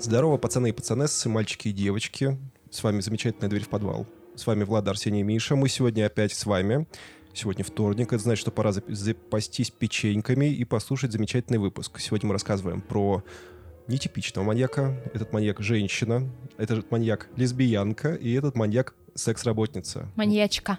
Здорово, пацаны и пацанессы, мальчики и девочки. С вами замечательная дверь в подвал. С вами Влад, Арсений и Миша. Мы сегодня опять с вами. Сегодня вторник, это значит, что пора запастись печеньками и послушать замечательный выпуск. Сегодня мы рассказываем про нетипичного маньяка. Этот маньяк женщина, этот маньяк лесбиянка и этот маньяк секс-работница. Маньячка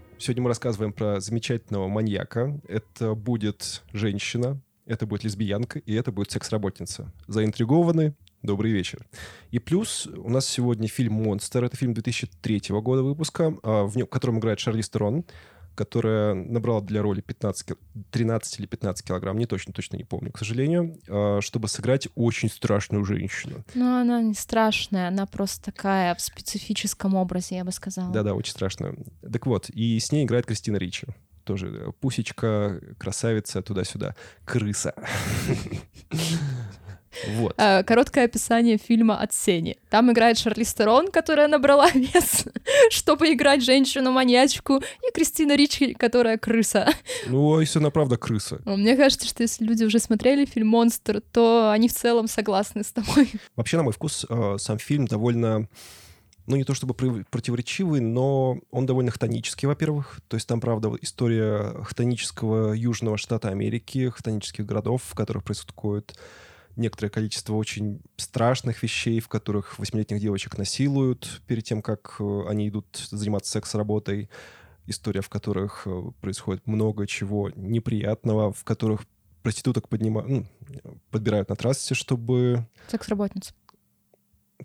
Сегодня мы рассказываем про замечательного маньяка. Это будет женщина, это будет лесбиянка и это будет секс-работница. Заинтригованы? Добрый вечер. И плюс у нас сегодня фильм «Монстр». Это фильм 2003 года выпуска, а, в, котором играет Шарли Стерон которая набрала для роли 15, 13 или 15 килограмм, не точно, точно не помню, к сожалению, а, чтобы сыграть очень страшную женщину. Ну, она не страшная, она просто такая в специфическом образе, я бы сказала. Да-да, очень страшная. Так вот, и с ней играет Кристина Ричи. Тоже пусечка, красавица, туда-сюда. Крыса. Вот. Э, короткое описание фильма от Сени. Там играет Шарли Стерон, которая набрала вес, чтобы играть женщину-маньячку, и Кристина Ричи, которая крыса. Ну, а если она правда крыса? Ну, мне кажется, что если люди уже смотрели фильм «Монстр», то они в целом согласны с тобой. Вообще, на мой вкус, э, сам фильм довольно ну, не то чтобы противоречивый, но он довольно хтонический, во-первых. То есть там, правда, история хтонического южного штата Америки, хтонических городов, в которых происходит некоторое количество очень страшных вещей, в которых восьмилетних девочек насилуют перед тем, как э, они идут заниматься секс-работой. История, в которых э, происходит много чего неприятного, в которых проституток поднимают, ну, подбирают на трассе, чтобы... Секс-работниц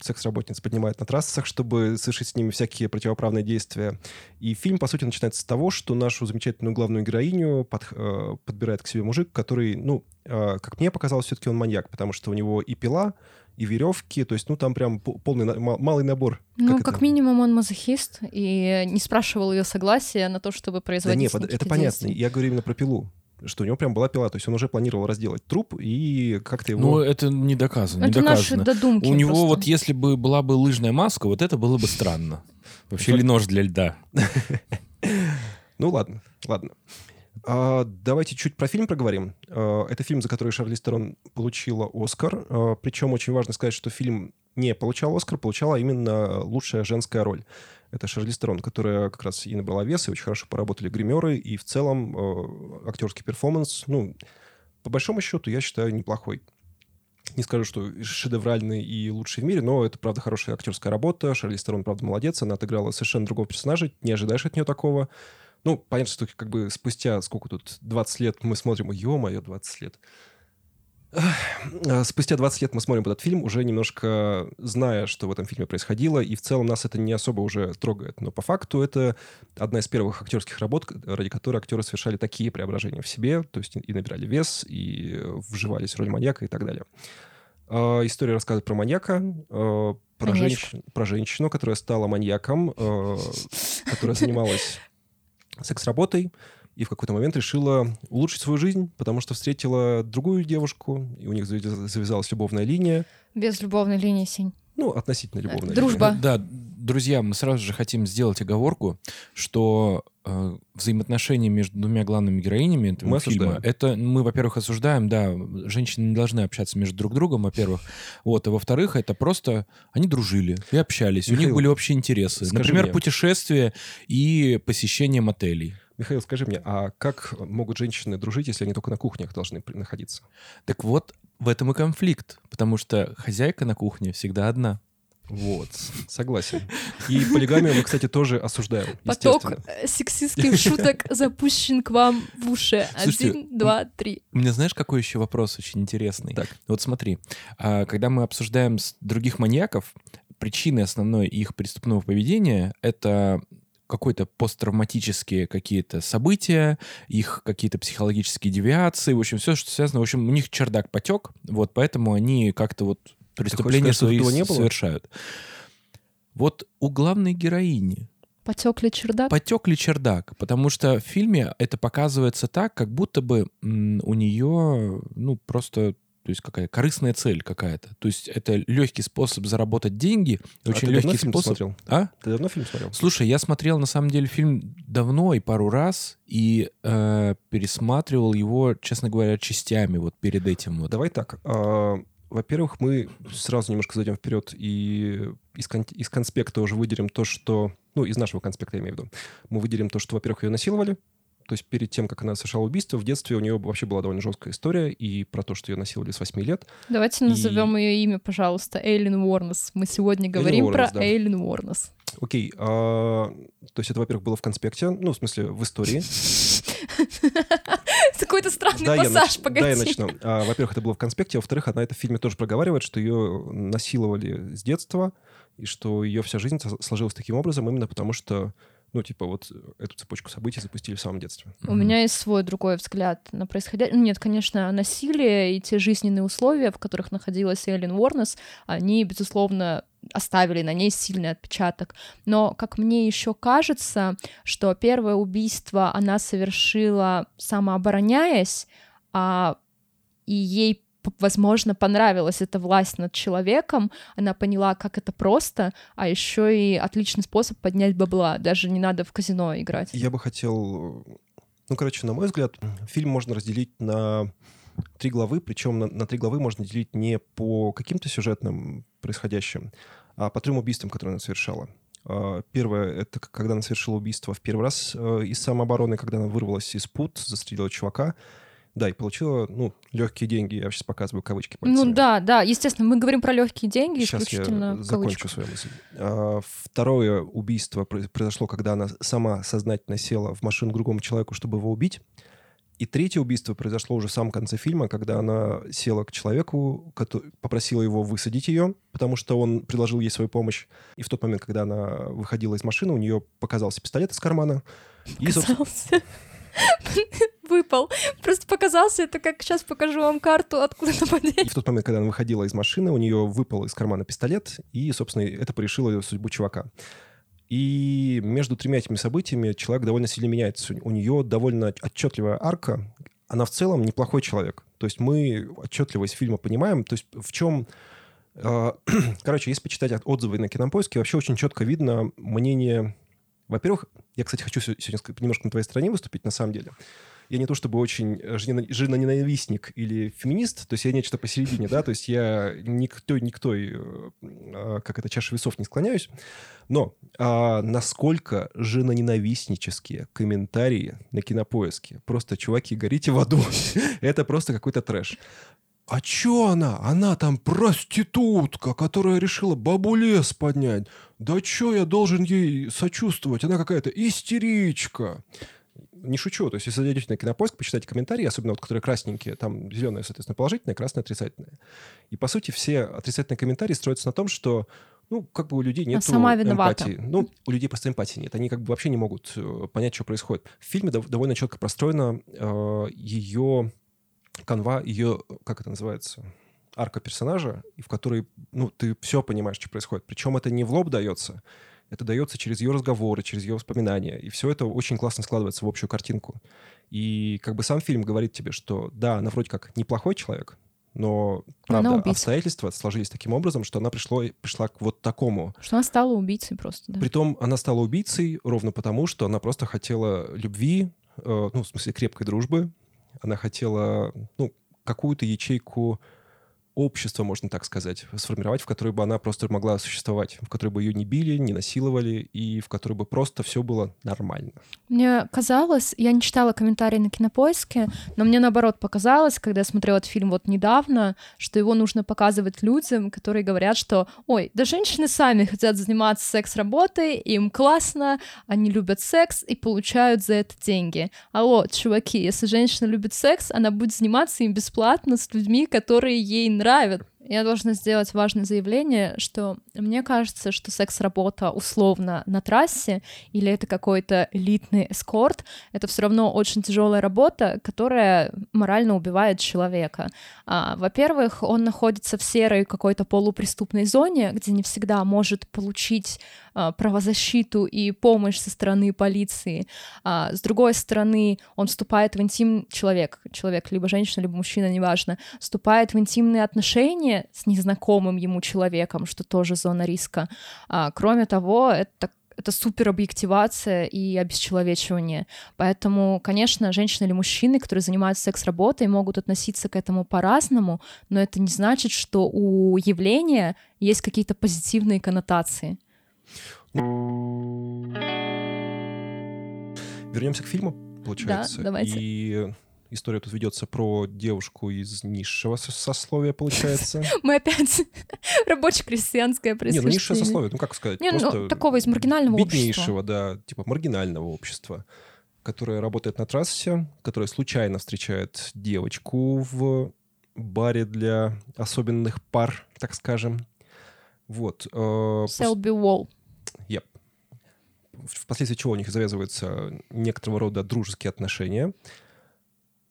секс-работниц поднимают на трассах, чтобы совершить с ними всякие противоправные действия. И фильм, по сути, начинается с того, что нашу замечательную главную героиню под, э, подбирает к себе мужик, который, ну, э, как мне показалось, все-таки он маньяк, потому что у него и пила, и веревки, то есть, ну, там прям полный, малый набор. Ну, как, как минимум он мазохист и не спрашивал ее согласия на то, чтобы производить Да нет, это понятно. Я говорю именно про пилу что у него прям была пила, то есть он уже планировал разделать труп и как-то его... Ну, это не доказано, это не доказано. Наши додумки у него просто. вот если бы была бы лыжная маска, вот это было бы странно. Вообще, или нож для льда. Ну ладно, ладно. А, давайте чуть про фильм проговорим. А, это фильм, за который Шарли Стерон получила Оскар. А, причем очень важно сказать, что фильм не получал Оскар, получала именно лучшая женская роль. Это Шарли Стерон, которая как раз и набрала вес, и очень хорошо поработали гримеры, и в целом э, актерский перформанс, ну, по большому счету, я считаю, неплохой. Не скажу, что шедевральный и лучший в мире, но это, правда, хорошая актерская работа. Шарли Стерон, правда, молодец. Она отыграла совершенно другого персонажа. Не ожидаешь от нее такого. Ну, понятно, что как бы спустя сколько тут, 20 лет мы смотрим, ё-моё, 20 лет. Спустя 20 лет мы смотрим этот фильм, уже немножко зная, что в этом фильме происходило, и в целом нас это не особо уже трогает. Но по факту это одна из первых актерских работ, ради которой актеры совершали такие преображения в себе, то есть и набирали вес, и вживались в роль маньяка и так далее. А, история рассказывает про маньяка, а, про, женщ... про женщину, которая стала маньяком, а, которая занималась секс-работой, и в какой-то момент решила улучшить свою жизнь, потому что встретила другую девушку, и у них завязалась любовная линия. Без любовной линии, Сень. Ну, относительно любовная. Дружба. Линия. Да, друзья, мы сразу же хотим сделать оговорку, что э, взаимоотношения между двумя главными героинями этого мы фильма, осуждаем. это мы, во-первых, осуждаем, да, женщины не должны общаться между друг другом, во-первых, вот, а во-вторых, это просто они дружили и общались, Михаил, у них были общие интересы, например, мне. путешествия и посещение мотелей. Михаил, скажи мне, а как могут женщины дружить, если они только на кухнях должны находиться? Так вот, в этом и конфликт, потому что хозяйка на кухне всегда одна. Вот, согласен. И полигамию мы, кстати, тоже осуждаем. Поток сексистских шуток запущен к вам в уши. Один, два, три. У меня знаешь, какой еще вопрос очень интересный? Так. Вот смотри, а, когда мы обсуждаем других маньяков, причины основной их преступного поведения — это какой-то посттравматические какие-то события, их какие-то психологические девиации, в общем, все, что связано. В общем, у них чердак потек, вот, поэтому они как-то вот преступления свои совершают. Вот у главной героини Потек ли чердак? Потек ли чердак, потому что в фильме это показывается так, как будто бы у нее, ну, просто то есть какая корыстная цель какая-то. То есть это легкий способ заработать деньги, а очень легкий способ. Смотрел? А? Ты давно фильм смотрел? Слушай, я смотрел на самом деле фильм давно и пару раз и э, пересматривал его, честно говоря, частями вот перед этим вот. Давай так. Э, во-первых, мы сразу немножко зайдем вперед и из, кон- из конспекта уже выделим то, что ну, из нашего конспекта, я имею в виду, мы выделим то, что, во-первых, ее насиловали, то есть перед тем, как она совершала убийство, в детстве у нее вообще была довольно жесткая история и про то, что ее насиловали с 8 лет. Давайте и... назовем ее имя, пожалуйста, Эйлин Уорнес. Мы сегодня говорим Уорнес, про да. Эйлин Уорнес. Окей, а, то есть это, во-первых, было в конспекте, ну, в смысле, в истории. Какой-то странный да, пассаж, погоди. Да, я начну. А, во-первых, это было в конспекте, а во-вторых, она это в фильме тоже проговаривает, что ее насиловали с детства, и что ее вся жизнь сложилась таким образом именно потому, что ну, типа, вот эту цепочку событий запустили в самом детстве. У mm-hmm. меня есть свой другой взгляд на происходящее. Ну, нет, конечно, насилие и те жизненные условия, в которых находилась Эллен Уорнес, они, безусловно, оставили на ней сильный отпечаток. Но, как мне еще кажется, что первое убийство она совершила самообороняясь, а и ей возможно, понравилась эта власть над человеком, она поняла, как это просто, а еще и отличный способ поднять бабла, даже не надо в казино играть. Я бы хотел... Ну, короче, на мой взгляд, фильм можно разделить на три главы, причем на, на три главы можно делить не по каким-то сюжетным происходящим, а по трем убийствам, которые она совершала. А, первое — это когда она совершила убийство в первый раз э, из самообороны, когда она вырвалась из пут, застрелила чувака. Да, и получила, ну, легкие деньги. Я сейчас показываю кавычки. Пальцами. Ну да, да, естественно, мы говорим про легкие деньги сейчас исключительно я закончу свою мысль. А, второе убийство произошло, когда она сама сознательно села в машину другому человеку, чтобы его убить. И третье убийство произошло уже в самом конце фильма, когда она села к человеку, попросила его высадить ее, потому что он предложил ей свою помощь. И в тот момент, когда она выходила из машины, у нее показался пистолет из кармана. Показался? Выпал. Просто показался, это как сейчас покажу вам карту, откуда нападение. И в тот момент, когда она выходила из машины, у нее выпал из кармана пистолет, и, собственно, это порешило судьбу чувака. И между тремя этими событиями человек довольно сильно меняется. У нее довольно отчетливая арка. Она в целом неплохой человек. То есть мы отчетливо из фильма понимаем, то есть в чем... Э, короче, если почитать отзывы на Кинопоиске, вообще очень четко видно мнение... Во-первых, я, кстати, хочу сегодня немножко на твоей стороне выступить, на самом деле я не то чтобы очень женоненавистник или феминист, то есть я нечто посередине, да, то есть я никто, никто, э, как это, чаша весов не склоняюсь, но а, насколько женоненавистнические комментарии на кинопоиске. Просто, чуваки, горите в аду. это просто какой-то трэш. А чё она? Она там проститутка, которая решила бабулес поднять. Да чё я должен ей сочувствовать? Она какая-то истеричка не шучу. То есть, если зайдете на кинопоиск, почитайте комментарии, особенно вот, которые красненькие, там зеленое, соответственно, положительное, красное отрицательное. И, по сути, все отрицательные комментарии строятся на том, что ну, как бы у людей нет эмпатии. Ну, у людей просто эмпатии нет. Они как бы вообще не могут э, понять, что происходит. В фильме дов- довольно четко простроена э, ее канва, ее, как это называется, арка персонажа, и в которой, ну, ты все понимаешь, что происходит. Причем это не в лоб дается, это дается через ее разговоры, через ее воспоминания. И все это очень классно складывается в общую картинку. И как бы сам фильм говорит тебе, что да, она вроде как неплохой человек, но, правда, обстоятельства сложились таким образом, что она пришло, пришла к вот такому. Что она стала убийцей просто, да. Притом она стала убийцей ровно потому, что она просто хотела любви, э, ну, в смысле, крепкой дружбы. Она хотела, ну, какую-то ячейку общество, можно так сказать, сформировать, в которой бы она просто могла существовать, в которой бы ее не били, не насиловали, и в которой бы просто все было нормально. Мне казалось, я не читала комментарии на кинопоиске, но мне наоборот показалось, когда я смотрела этот фильм вот недавно, что его нужно показывать людям, которые говорят, что ой, да женщины сами хотят заниматься секс-работой, им классно, они любят секс и получают за это деньги. Алло, чуваки, если женщина любит секс, она будет заниматься им бесплатно с людьми, которые ей нравятся нравит. Я должна сделать важное заявление, что Мне кажется, что секс-работа условно на трассе или это какой-то элитный эскорт, это все равно очень тяжелая работа, которая морально убивает человека. А, во-первых, он находится в серой какой-то полупреступной зоне, где не всегда может получить а, правозащиту и помощь со стороны полиции. А, с другой стороны, он вступает в интим человек, человек либо женщина, либо мужчина, неважно, вступает в интимные отношения с незнакомым ему человеком, что тоже зона риска. А, кроме того, это это супер объективация и обесчеловечивание. Поэтому, конечно, женщины или мужчины, которые занимаются секс-работой, могут относиться к этому по-разному, но это не значит, что у явления есть какие-то позитивные коннотации. Вернемся к фильму, получается. Да, давайте. И история тут ведется про девушку из низшего сословия, получается. Мы опять рабоче-крестьянское происхождение. Не, ну низшее сословие, ну как сказать? Не, ну, такого из маргинального беднейшего, да, типа маргинального общества, которое работает на трассе, которое случайно встречает девочку в баре для особенных пар, так скажем. Вот. Селби Уолл. Yep. Впоследствии чего у них завязываются некоторого рода дружеские отношения.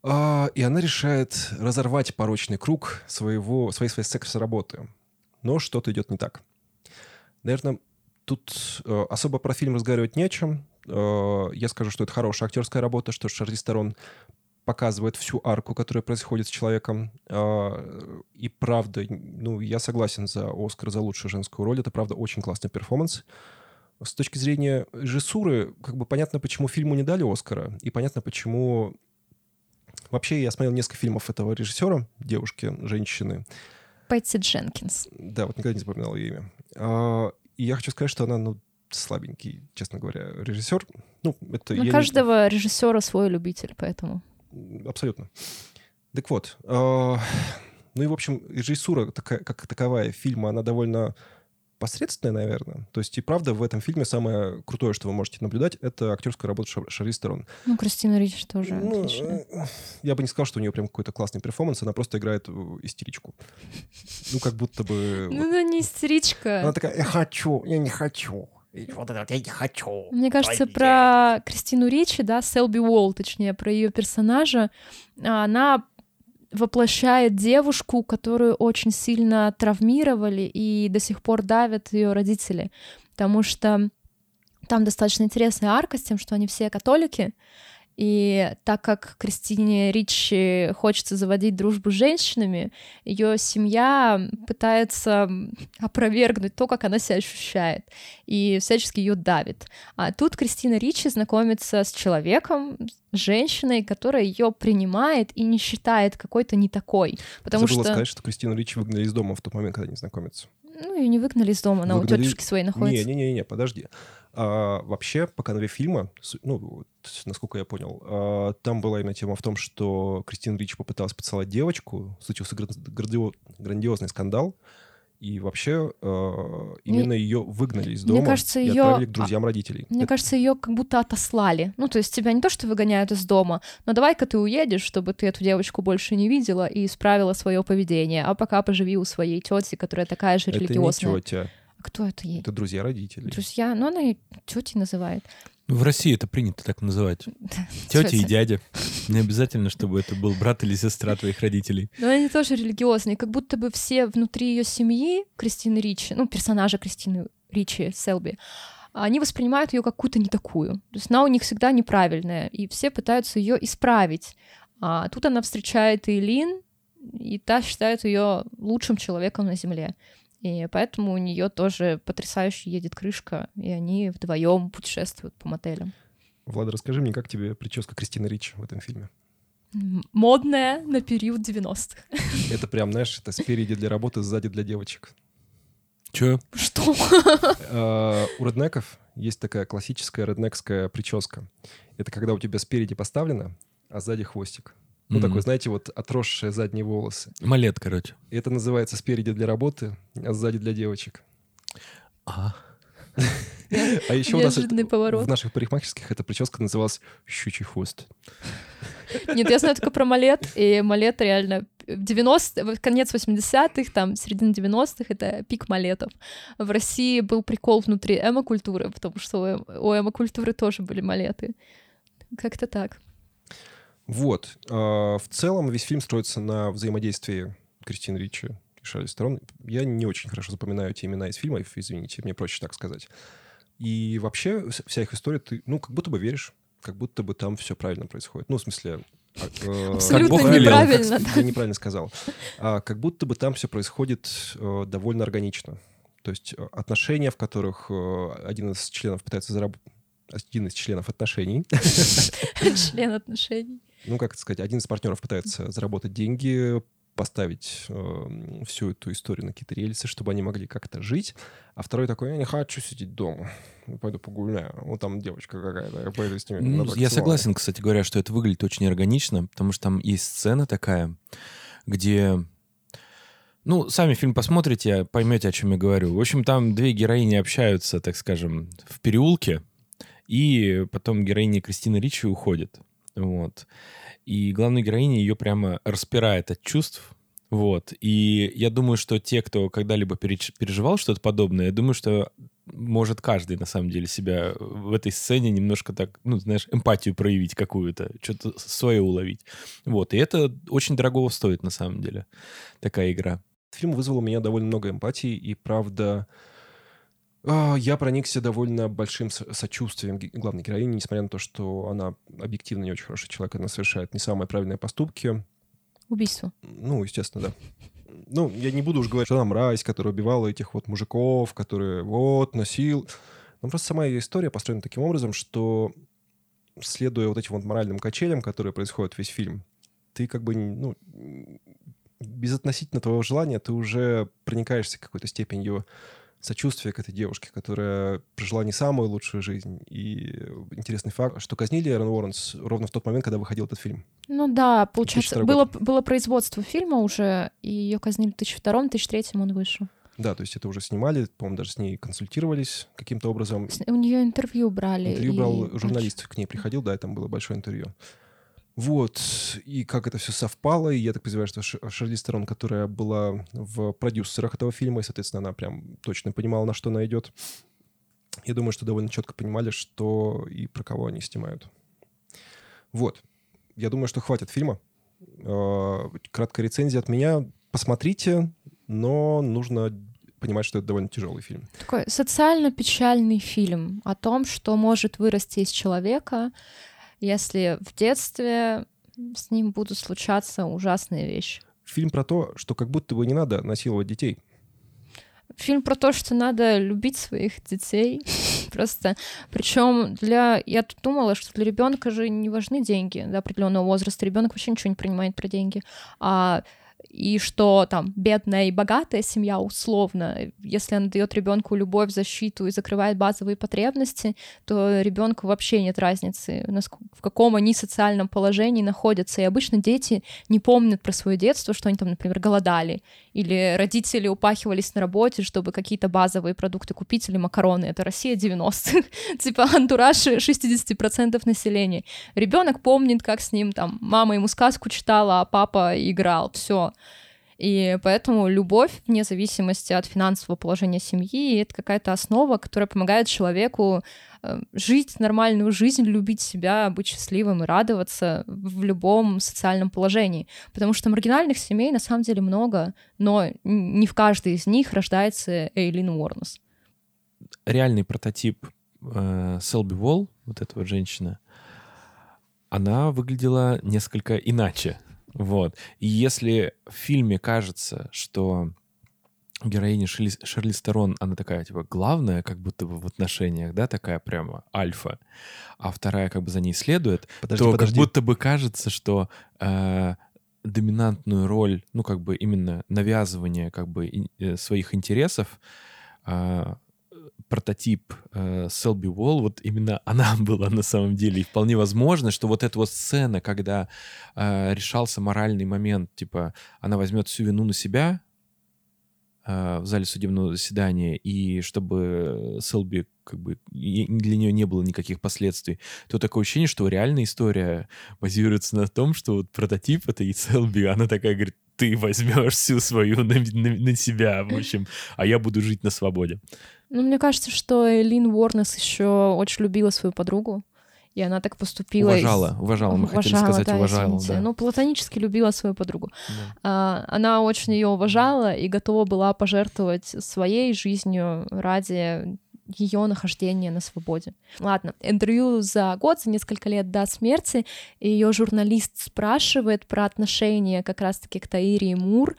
А, и она решает разорвать порочный круг своего, своей, своей секс-работы. Но что-то идет не так. Наверное, тут э, особо про фильм разговаривать не о чем. Э, я скажу, что это хорошая актерская работа, что Шарли Сторон показывает всю арку, которая происходит с человеком. Э, и правда, ну, я согласен за Оскар за лучшую женскую роль. Это, правда, очень классный перформанс. С точки зрения режиссуры, как бы понятно, почему фильму не дали Оскара, и понятно, почему Вообще, я смотрел несколько фильмов этого режиссера, девушки, женщины. Пэтси Дженкинс. Да, вот никогда не запоминал ее имя. А, и я хочу сказать, что она, ну, слабенький, честно говоря, режиссер. Ну, это На каждого не... режиссера свой любитель, поэтому. Абсолютно. Так вот, э, ну и, в общем, режиссура такая, как таковая фильма, она довольно посредственная, наверное. То есть и правда в этом фильме самое крутое, что вы можете наблюдать, это актерская работа Шар Шарли Стерон. Ну, Кристина Рич тоже ну, отлично. Я бы не сказал, что у нее прям какой-то классный перформанс, она просто играет истеричку. Ну, как будто бы... Ну, она не истеричка. Она такая, я хочу, я не хочу. Вот это вот я не хочу. Мне кажется, про Кристину Ричи, да, Селби Уолл, точнее, про ее персонажа, она воплощает девушку, которую очень сильно травмировали и до сих пор давят ее родители, потому что там достаточно интересная арка с тем, что они все католики, и так как Кристине Ричи хочется заводить дружбу с женщинами, ее семья пытается опровергнуть то, как она себя ощущает, и всячески ее давит. А тут Кристина Ричи знакомится с человеком, с женщиной, которая ее принимает и не считает какой-то не такой. Потому Забыла что... сказать, что Кристину Ричи выгнали из дома в тот момент, когда они знакомятся. Ну, ее не выгнали из дома, она выгнали... у тетушки своей находится. Не-не-не, подожди. А, вообще, по канве фильма, ну, насколько я понял, а, там была именно тема в том, что Кристина Рич попыталась поцеловать девочку, случился грандиозный скандал, и вообще э, именно мне, ее выгнали из дома мне кажется, и ее... отправили к друзьям родителей. Мне Это... кажется, ее как будто отослали. Ну, то есть тебя не то, что выгоняют из дома, но давай-ка ты уедешь, чтобы ты эту девочку больше не видела и исправила свое поведение, а пока поживи у своей тети, которая такая же религиозная. Это не тетя. Кто это ей? Это друзья родителей. Друзья, ну она и тети называет. В России это принято так называть. Тетя и дядя. Не обязательно, чтобы это был брат или сестра твоих родителей. Но они тоже религиозные. Как будто бы все внутри ее семьи, Кристины Ричи, ну, персонажа Кристины Ричи, Селби, они воспринимают ее какую-то не такую. То есть она у них всегда неправильная, и все пытаются ее исправить. А тут она встречает Эйлин, и та считает ее лучшим человеком на Земле. И поэтому у нее тоже потрясающе едет крышка, и они вдвоем путешествуют по мотелям. Влада, расскажи мне, как тебе прическа Кристины Рич в этом фильме? Модная на период 90-х. Это прям, знаешь, это спереди для работы, сзади для девочек. Чё? Что? А, у реднеков есть такая классическая реднекская прическа. Это когда у тебя спереди поставлено, а сзади хвостик. Ну, mm-hmm. такой, знаете, вот отросшие задние волосы. Малет, короче. И это называется спереди для работы, а сзади для девочек. А. А еще у нас в наших парикмахерских эта прическа называлась «щучий хвост». Нет, я знаю только про малет, и малет реально в 90 конец 80-х, там, середина 90-х, это пик малетов. В России был прикол внутри эмо-культуры, потому что у эмо-культуры тоже были малеты. Как-то так. Вот. А, в целом весь фильм строится на взаимодействии Кристины Ричи и Шарли Сторон. Я не очень хорошо запоминаю те имена из фильмов, извините, мне проще так сказать. И вообще вся их история, ты, ну, как будто бы веришь, как будто бы там все правильно происходит. Ну, в смысле, а, э, Абсолютно неправильно. Я неправильно сказал. А, как будто бы там все происходит э, довольно органично. То есть э, отношения, в которых один из членов пытается заработать один из членов отношений. Член отношений. Ну, как сказать, один из партнеров пытается заработать деньги, поставить э, всю эту историю на какие-то рельсы, чтобы они могли как-то жить. А второй такой, я не хочу сидеть дома, пойду погуляю. Вот там девочка какая-то, я пойду с ними. Ну, я согласен, кстати говоря, что это выглядит очень органично, потому что там есть сцена такая, где ну, сами фильм посмотрите, поймете, о чем я говорю. В общем, там две героини общаются, так скажем, в переулке, и потом героиня Кристина Ричи уходит. Вот. И главная героиня ее прямо распирает от чувств. Вот. И я думаю, что те, кто когда-либо переживал что-то подобное, я думаю, что может каждый, на самом деле, себя в этой сцене немножко так, ну, знаешь, эмпатию проявить какую-то, что-то свое уловить. Вот. И это очень дорогого стоит, на самом деле, такая игра. Фильм вызвал у меня довольно много эмпатии, и, правда, я проникся довольно большим сочувствием главной героини, несмотря на то, что она объективно не очень хороший человек, она совершает не самые правильные поступки. Убийство. Ну, естественно, да. Ну, я не буду уж говорить, что она мразь, которая убивала этих вот мужиков, которые вот, носил. Но просто сама ее история построена таким образом, что следуя вот этим вот моральным качелям, которые происходят весь фильм, ты как бы, ну, без относительно твоего желания ты уже проникаешься какой-то степенью сочувствие к этой девушке, которая прожила не самую лучшую жизнь. И интересный факт, что казнили Эрон Уорренс ровно в тот момент, когда выходил этот фильм. Ну да, получается, было, было производство фильма уже, и ее казнили в 2002-2003 он вышел. Да, то есть это уже снимали, по-моему, даже с ней консультировались каким-то образом. У нее интервью брали. Интервью и... брал журналист, к ней приходил, да, и там было большое интервью. Вот, и как это все совпало, и я так подозреваю, что Шарли Стерон, которая была в продюсерах этого фильма, и, соответственно, она прям точно понимала, на что она идет. Я думаю, что довольно четко понимали, что и про кого они снимают. Вот. Я думаю, что хватит фильма. А, краткая рецензия от меня. Посмотрите, но нужно понимать, что это довольно тяжелый фильм. Такой социально-печальный фильм о том, что может вырасти из человека, если в детстве с ним будут случаться ужасные вещи. Фильм про то, что как будто бы не надо насиловать детей. Фильм про то, что надо любить своих детей. Просто, причем для, я тут думала, что для ребенка же не важны деньги до определенного возраста. Ребенок вообще ничего не принимает про деньги. А и что там бедная и богатая семья условно, если она дает ребенку любовь, защиту и закрывает базовые потребности, то ребенку вообще нет разницы, в каком они социальном положении находятся. И обычно дети не помнят про свое детство, что они там, например, голодали, или родители упахивались на работе, чтобы какие-то базовые продукты купить, или макароны. Это Россия 90-х, типа антураж 60% населения. Ребенок помнит, как с ним там мама ему сказку читала, а папа играл. Все. И поэтому любовь, вне зависимости от финансового положения семьи, это какая-то основа, которая помогает человеку э, жить нормальную жизнь, любить себя, быть счастливым и радоваться в любом социальном положении. Потому что маргинальных семей на самом деле много, но не в каждой из них рождается Эйлин Уорнес. Реальный прототип э, Селби Волл, вот эта вот женщина, она выглядела несколько иначе. Вот. И если в фильме кажется, что героиня Шерли, Шерли Стерон, она такая, типа, главная, как будто бы в отношениях, да, такая прямо альфа, а вторая как бы за ней следует, подожди, то подожди. как будто бы кажется, что э, доминантную роль, ну, как бы именно навязывание как бы э, своих интересов э, прототип э, Селби Уолл, вот именно она была на самом деле. И вполне возможно, что вот эта вот сцена, когда э, решался моральный момент, типа, она возьмет всю вину на себя э, в зале судебного заседания, и чтобы Селби как бы для нее не было никаких последствий, то такое ощущение, что реальная история базируется на том, что вот прототип это и Селби, она такая говорит, ты возьмешь всю свою на, на, на себя, в общем, а я буду жить на свободе. Ну, мне кажется, что Элин Уорнес еще очень любила свою подругу. И она так поступила. Уважала, из... уважала, мы уважала, хотели сказать, да, уважала. Да. Ну, платонически любила свою подругу. Да. А, она очень ее уважала и готова была пожертвовать своей жизнью ради ее нахождения на свободе. Ладно, интервью за год, за несколько лет до смерти, ее журналист спрашивает про отношения как раз-таки к Таире Мур,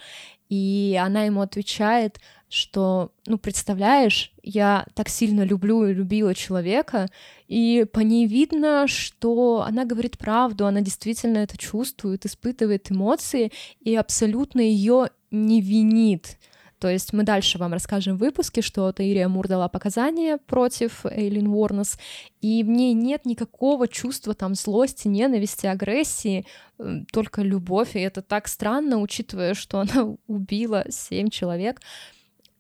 и она ему отвечает, что, ну, представляешь, я так сильно люблю и любила человека, и по ней видно, что она говорит правду, она действительно это чувствует, испытывает эмоции и абсолютно ее не винит. То есть мы дальше вам расскажем в выпуске, что Таирия Мур дала показания против Эйлин Уорнес, и в ней нет никакого чувства там злости, ненависти, агрессии, только любовь, и это так странно, учитывая, что она убила семь человек.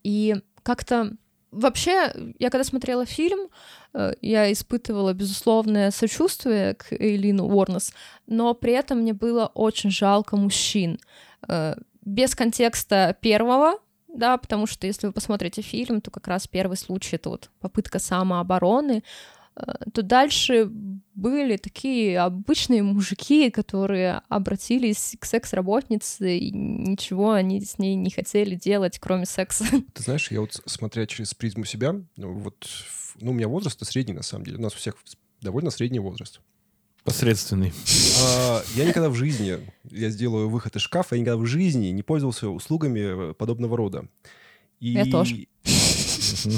И как-то вообще, я когда смотрела фильм, э, я испытывала безусловное сочувствие к Эйлин Уорнес, но при этом мне было очень жалко мужчин. Э, без контекста первого, да, потому что если вы посмотрите фильм, то как раз первый случай — это вот попытка самообороны, то дальше были такие обычные мужики, которые обратились к секс-работнице, и ничего они с ней не хотели делать, кроме секса. Ты знаешь, я вот, смотря через призму себя, вот, ну, у меня возраст средний, на самом деле. У нас у всех довольно средний возраст. Посредственный. А, я никогда в жизни, я сделаю выход из шкафа, я никогда в жизни не пользовался услугами подобного рода. И я тоже.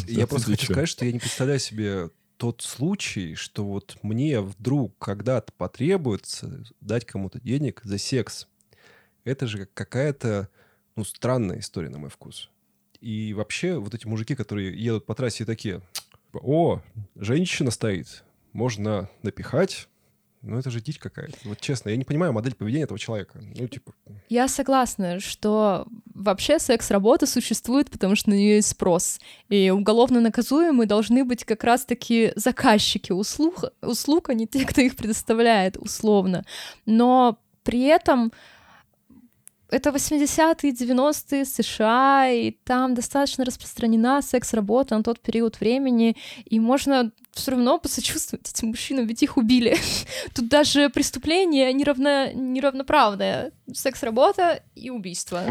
Я просто хочу сказать, что я не представляю себе тот случай, что вот мне вдруг когда-то потребуется дать кому-то денег за секс. Это же какая-то ну, странная история, на мой вкус. И вообще вот эти мужики, которые едут по трассе такие, о, женщина стоит, можно напихать, ну, это же дичь какая-то. Вот честно, я не понимаю модель поведения этого человека. Ну, типа... Я согласна, что вообще секс-работа существует, потому что на нее есть спрос. И уголовно наказуемые должны быть как раз-таки заказчики услуг, услуг, а не те, кто их предоставляет, условно. Но при этом это 80-е, 90-е США, и там достаточно распространена секс-работа на тот период времени, и можно все равно посочувствовать этим мужчинам, ведь их убили. Тут даже преступление неравно, неравноправное. Секс-работа и убийство.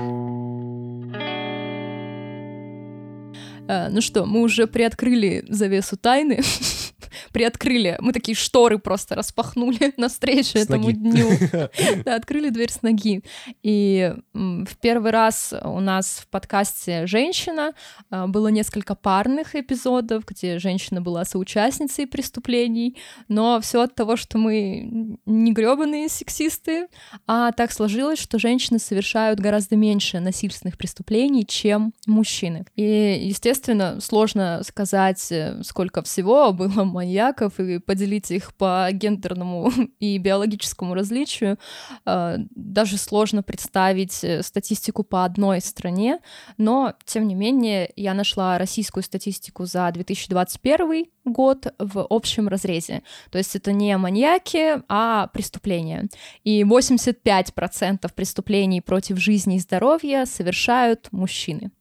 А, ну что, мы уже приоткрыли завесу тайны. приоткрыли. Мы такие шторы просто распахнули навстречу этому дню. Да, открыли дверь с ноги. И в первый раз у нас в подкасте «Женщина» а, было несколько парных эпизодов, где женщина была соучастницей преступлений, но все от того, что мы не гребаные сексисты, а так сложилось, что женщины совершают гораздо меньше насильственных преступлений, чем мужчины. И, естественно, сложно сказать, э, сколько всего было маньяков и поделить их по гендерному и биологическому различию. А, даже сложно представить э, статистику по одной стране, но, тем не менее, я нашла российскую статистику за 2021 год в общем разрезе. То есть это не маньяки, а преступления. И 85% преступлений против жизни и здоровья совершают мужчины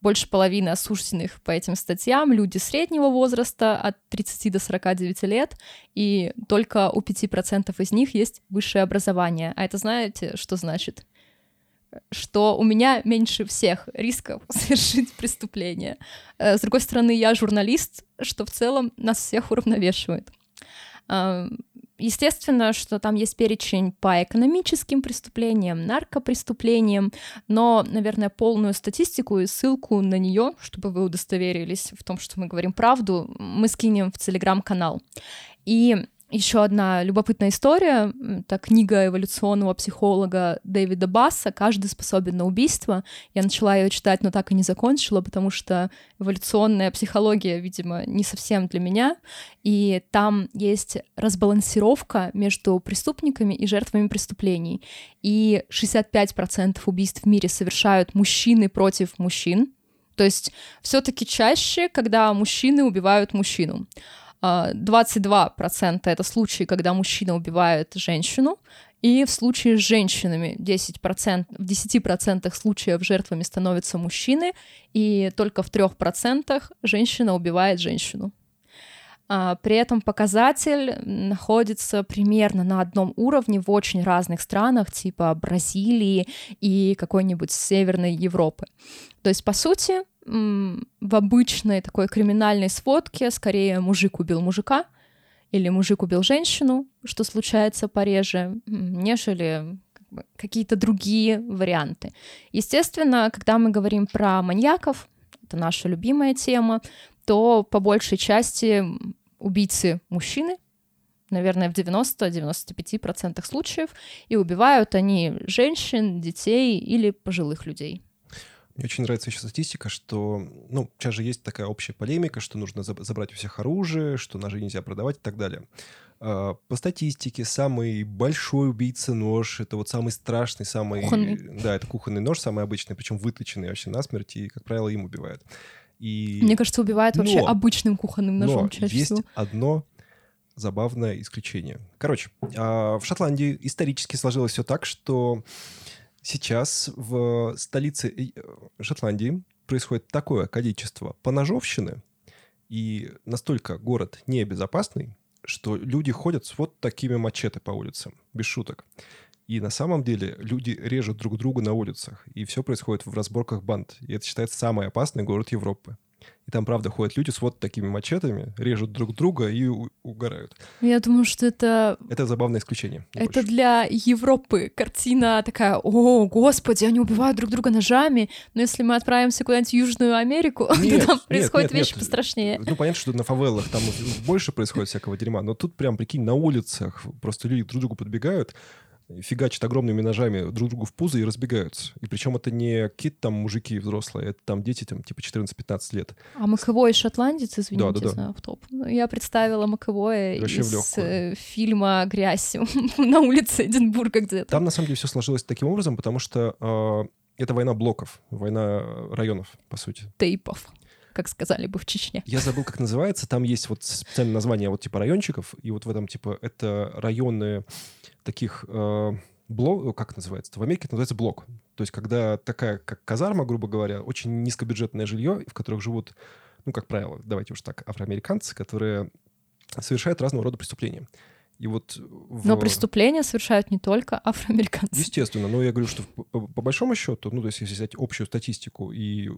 больше половины осужденных по этим статьям люди среднего возраста от 30 до 49 лет, и только у 5% из них есть высшее образование. А это знаете, что значит? что у меня меньше всех рисков совершить преступление. Э, с другой стороны, я журналист, что в целом нас всех уравновешивает. Естественно, что там есть перечень по экономическим преступлениям, наркопреступлениям, но, наверное, полную статистику и ссылку на нее, чтобы вы удостоверились в том, что мы говорим правду, мы скинем в телеграм-канал. И еще одна любопытная история. Это книга эволюционного психолога Дэвида Басса «Каждый способен на убийство». Я начала ее читать, но так и не закончила, потому что эволюционная психология, видимо, не совсем для меня. И там есть разбалансировка между преступниками и жертвами преступлений. И 65% убийств в мире совершают мужчины против мужчин. То есть все-таки чаще, когда мужчины убивают мужчину. 22% это случаи, когда мужчина убивает женщину, и в случае с женщинами 10%, в 10% случаев жертвами становятся мужчины, и только в 3% женщина убивает женщину. А, при этом показатель находится примерно на одном уровне в очень разных странах, типа Бразилии и какой-нибудь Северной Европы. То есть, по сути, в обычной такой криминальной сводке скорее мужик убил мужика или мужик убил женщину, что случается пореже, нежели какие-то другие варианты. Естественно, когда мы говорим про маньяков, это наша любимая тема, то по большей части убийцы мужчины, наверное, в 90-95% случаев, и убивают они женщин, детей или пожилых людей. Мне очень нравится еще статистика, что, ну, сейчас же есть такая общая полемика, что нужно забрать у всех оружие, что ножи нельзя продавать и так далее. А, по статистике, самый большой убийца нож, это вот самый страшный, самый... Кухонный. Да, это кухонный нож, самый обычный, причем выточенный вообще насмерть, и, как правило, им убивают. И... Мне кажется, убивают но, вообще обычным кухонным ножом но чаще есть всего. одно забавное исключение. Короче, а, в Шотландии исторически сложилось все так, что сейчас в столице э, Шотландии происходит такое количество поножовщины, и настолько город небезопасный, что люди ходят с вот такими мачете по улицам, без шуток. И на самом деле люди режут друг друга на улицах, и все происходит в разборках банд. И это считается самый опасный город Европы. И там, правда, ходят люди с вот такими мачетами, режут друг друга и угорают. Я думаю, что это... Это забавное исключение. Это больше. для Европы картина такая, о, господи, они убивают друг друга ножами, но если мы отправимся куда-нибудь в Южную Америку, нет, то там нет, происходят нет, вещи нет. пострашнее. Ну, понятно, что на фавелах там больше происходит всякого дерьма, но тут прям, прикинь, на улицах просто люди друг к другу подбегают, фигачат огромными ножами друг другу в пузо и разбегаются. И причем это не какие-то там мужики взрослые, это там дети там типа 14-15 лет. А Маковой шотландец, извините да, да, да. за автоп. Я представила Маковое Вообще из э, фильма «Грязь» на улице Эдинбурга где-то. Там на самом деле все сложилось таким образом, потому что э, это война блоков, война районов, по сути. Тейпов как сказали бы в Чечне. Я забыл, как называется. Там есть вот специальное название вот типа райончиков, и вот в этом типа это районы таких э, блок, как называется? В Америке это называется блок. То есть когда такая, как казарма, грубо говоря, очень низкобюджетное жилье, в которых живут, ну, как правило, давайте уж так, афроамериканцы, которые совершают разного рода преступления. И вот в... Но преступления совершают не только афроамериканцы. Естественно, но я говорю, что по большому счету, ну, то есть если взять общую статистику и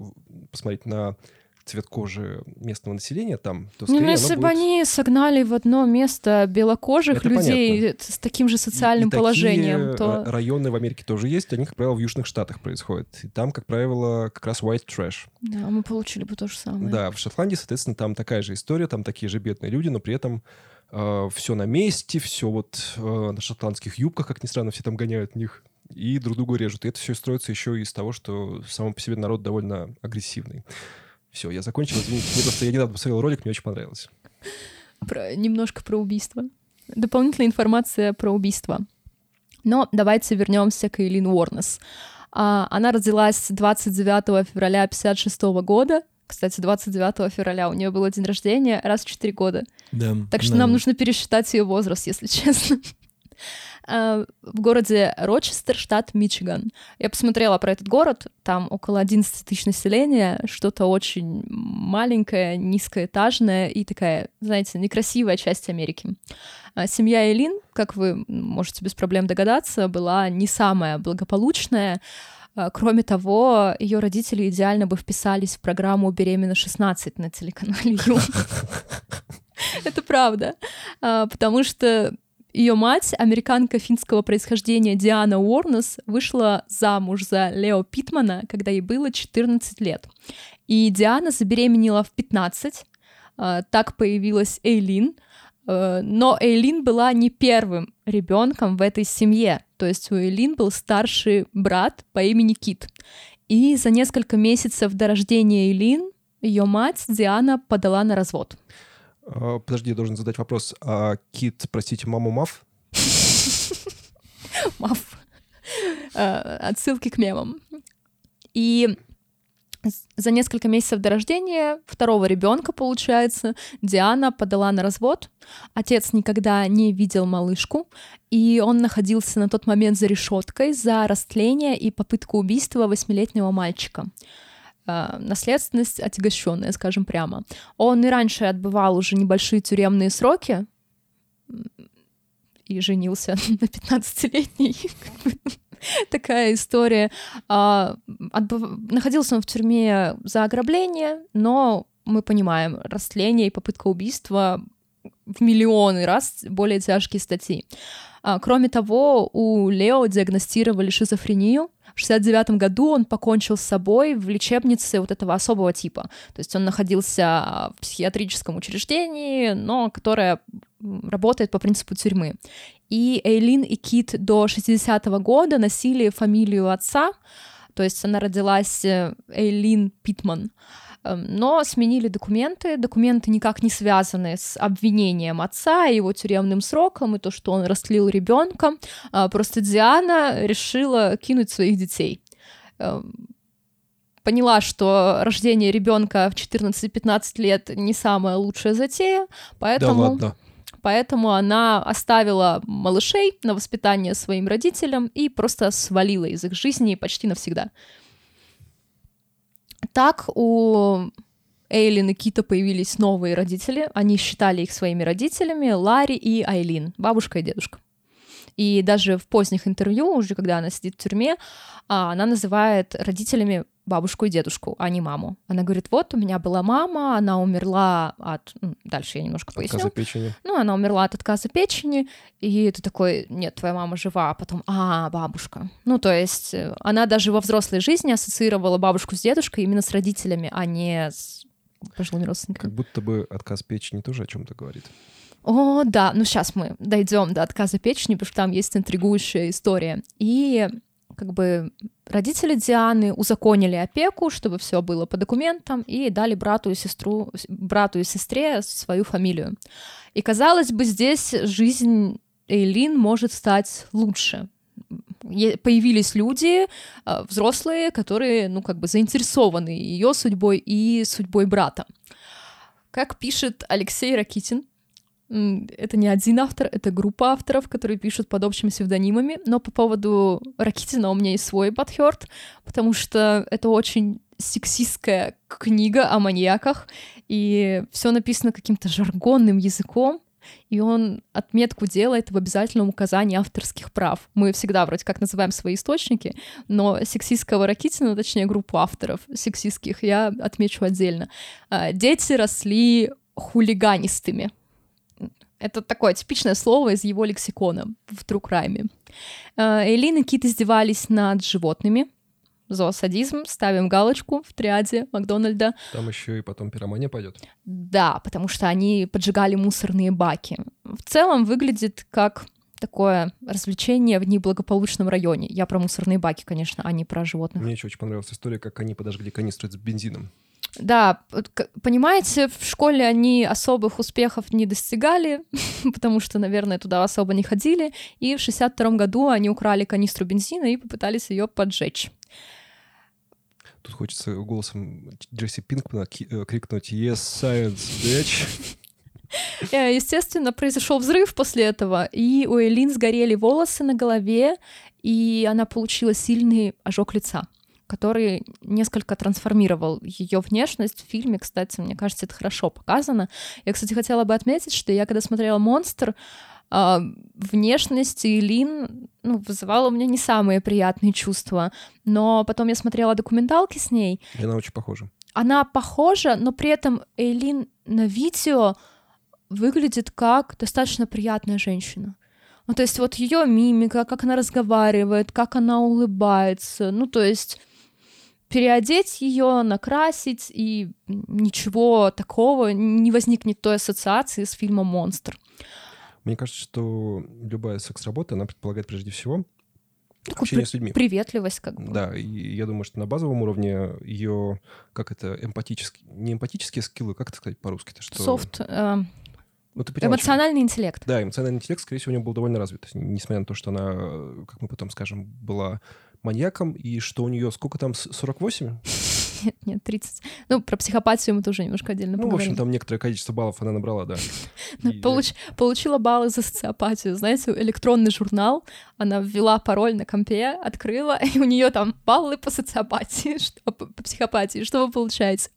посмотреть на цвет кожи местного населения там, то скорее Ну, если бы будет... они согнали в одно место белокожих Это людей понятно. с таким же социальным и, и положением, такие то... районы в Америке тоже есть, они, как правило, в Южных Штатах происходят. И там, как правило, как раз white trash. Да, мы получили бы то же самое. Да, в Шотландии, соответственно, там такая же история, там такие же бедные люди, но при этом э, все на месте, все вот э, на шотландских юбках, как ни странно, все там гоняют в них и друг другу режут. И это все строится еще из того, что само по себе народ довольно агрессивный. Все, я закончил. Извините, мне просто я недавно посмотрел ролик, мне очень понравилось. Про, немножко про убийство. Дополнительная информация про убийство. Но давайте вернемся к Эйлин Уорнес. А, она родилась 29 февраля 56 года. Кстати, 29 февраля у нее был день рождения раз в 4 года. Да. Так что да. нам нужно пересчитать ее возраст, если честно. В городе Рочестер, штат Мичиган. Я посмотрела про этот город, там около 11 тысяч населения, что-то очень маленькое, низкоэтажное и такая, знаете, некрасивая часть Америки. А семья Элин, как вы можете без проблем догадаться, была не самая благополучная, а, Кроме того, ее родители идеально бы вписались в программу «Беременна 16» на телеканале Ю. Это правда. Потому что ее мать, американка финского происхождения Диана Уорнес, вышла замуж за Лео Питмана, когда ей было 14 лет. И Диана забеременела в 15. А, так появилась Эйлин. А, но Эйлин была не первым ребенком в этой семье. То есть у Эйлин был старший брат по имени Кит. И за несколько месяцев до рождения Эйлин ее мать Диана подала на развод. А, подожди, я должен задать вопрос. А Кит, простите, маму Мав? Мав. А, отсылки к мемам. И За несколько месяцев до рождения второго ребенка, получается, Диана подала на развод. Отец никогда не видел малышку, и он находился на тот момент за решеткой за растление и попытку убийства восьмилетнего мальчика а, наследственность отягощенная, скажем прямо. Он и раньше отбывал уже небольшие тюремные сроки и женился на 15-летней такая история. А, находился он в тюрьме за ограбление, но мы понимаем, растление и попытка убийства в миллионы раз более тяжкие статьи. А, кроме того, у Лео диагностировали шизофрению. В 69 году он покончил с собой в лечебнице вот этого особого типа. То есть он находился в психиатрическом учреждении, но которое работает по принципу тюрьмы. И Эйлин и Кит до 60-го года носили фамилию отца, то есть она родилась э, Эйлин Питман, но сменили документы, документы никак не связаны с обвинением отца и его тюремным сроком, и то, что он растлил ребенка. Просто Диана решила кинуть своих детей эм, поняла, что рождение ребенка в 14-15 лет не самая лучшая затея, поэтому... Да ладно поэтому она оставила малышей на воспитание своим родителям и просто свалила из их жизни почти навсегда. Так у Эйлин и Кита появились новые родители. Они считали их своими родителями, Ларри и Айлин, бабушка и дедушка. И даже в поздних интервью, уже когда она сидит в тюрьме, а, она называет родителями бабушку и дедушку, а не маму. Она говорит, вот у меня была мама, она умерла от... Ну, дальше я немножко поясню. Отказа печени. Ну, она умерла от отказа печени, и ты такой, нет, твоя мама жива, а потом, а, бабушка. Ну, то есть э, она даже во взрослой жизни ассоциировала бабушку с дедушкой именно с родителями, а не с пожилыми родственниками. Как будто бы отказ печени тоже о чем-то говорит. О, да, ну сейчас мы дойдем до отказа печени, потому что там есть интригующая история. И как бы родители Дианы узаконили опеку, чтобы все было по документам, и дали брату и сестру, брату и сестре свою фамилию. И казалось бы, здесь жизнь Эйлин может стать лучше. Появились люди, а, взрослые, которые, ну, как бы заинтересованы ее судьбой и судьбой брата. Как пишет Алексей Ракитин, это не один автор, это группа авторов, которые пишут под общими псевдонимами. Но по поводу Ракитина у меня есть свой подхёрт, потому что это очень сексистская книга о маньяках, и все написано каким-то жаргонным языком, и он отметку делает в обязательном указании авторских прав. Мы всегда вроде как называем свои источники, но сексистского Ракитина, точнее группу авторов сексистских, я отмечу отдельно. А, дети росли хулиганистыми. Это такое типичное слово из его лексикона в True Crime. Эйлин и Кит издевались над животными. Зоосадизм, ставим галочку в триаде Макдональда. Там еще и потом пиромания пойдет. Да, потому что они поджигали мусорные баки. В целом выглядит как такое развлечение в неблагополучном районе. Я про мусорные баки, конечно, а не про животных. Мне еще очень понравилась история, как они подожгли канистры с бензином. Да, понимаете, в школе они особых успехов не достигали, потому что, наверное, туда особо не ходили, и в 62 году они украли канистру бензина и попытались ее поджечь. Тут хочется голосом Джесси Пинкмана э, крикнуть «Yes, science, bitch!» э, Естественно, произошел взрыв после этого, и у Элин сгорели волосы на голове, и она получила сильный ожог лица который несколько трансформировал ее внешность в фильме. Кстати, мне кажется, это хорошо показано. Я, кстати, хотела бы отметить, что я, когда смотрела «Монстр», Uh, внешность Илин ну, вызывала у меня не самые приятные чувства. Но потом я смотрела документалки с ней. И она очень похожа. Она похожа, но при этом Эйлин на видео выглядит как достаточно приятная женщина. Ну, то есть вот ее мимика, как она разговаривает, как она улыбается. Ну, то есть переодеть ее, накрасить, и ничего такого не возникнет той ассоциации с фильмом «Монстр». Мне кажется, что любая секс-работа, она предполагает прежде всего Такую общение с людьми. Приветливость, как бы. Да, и я думаю, что на базовом уровне ее, как это, эмпатические, не эмпатические скиллы, как это сказать по-русски-то? Что... Софт, э, ну, ты поняла, эмоциональный интеллект. Да, эмоциональный интеллект, скорее всего, у нее был довольно развит. Несмотря на то, что она, как мы потом скажем, была маньяком, и что у нее сколько там, 48? Нет, нет, 30. Ну, про психопатию мы тоже немножко отдельно Ну, поговорим. в общем, там некоторое количество баллов она набрала, да. Ну, И- получ- Получила баллы за социопатию. Знаете, электронный журнал, она ввела пароль на компе, открыла, и у нее там баллы по социопатии, что, по по психопатии. Что вы получаете?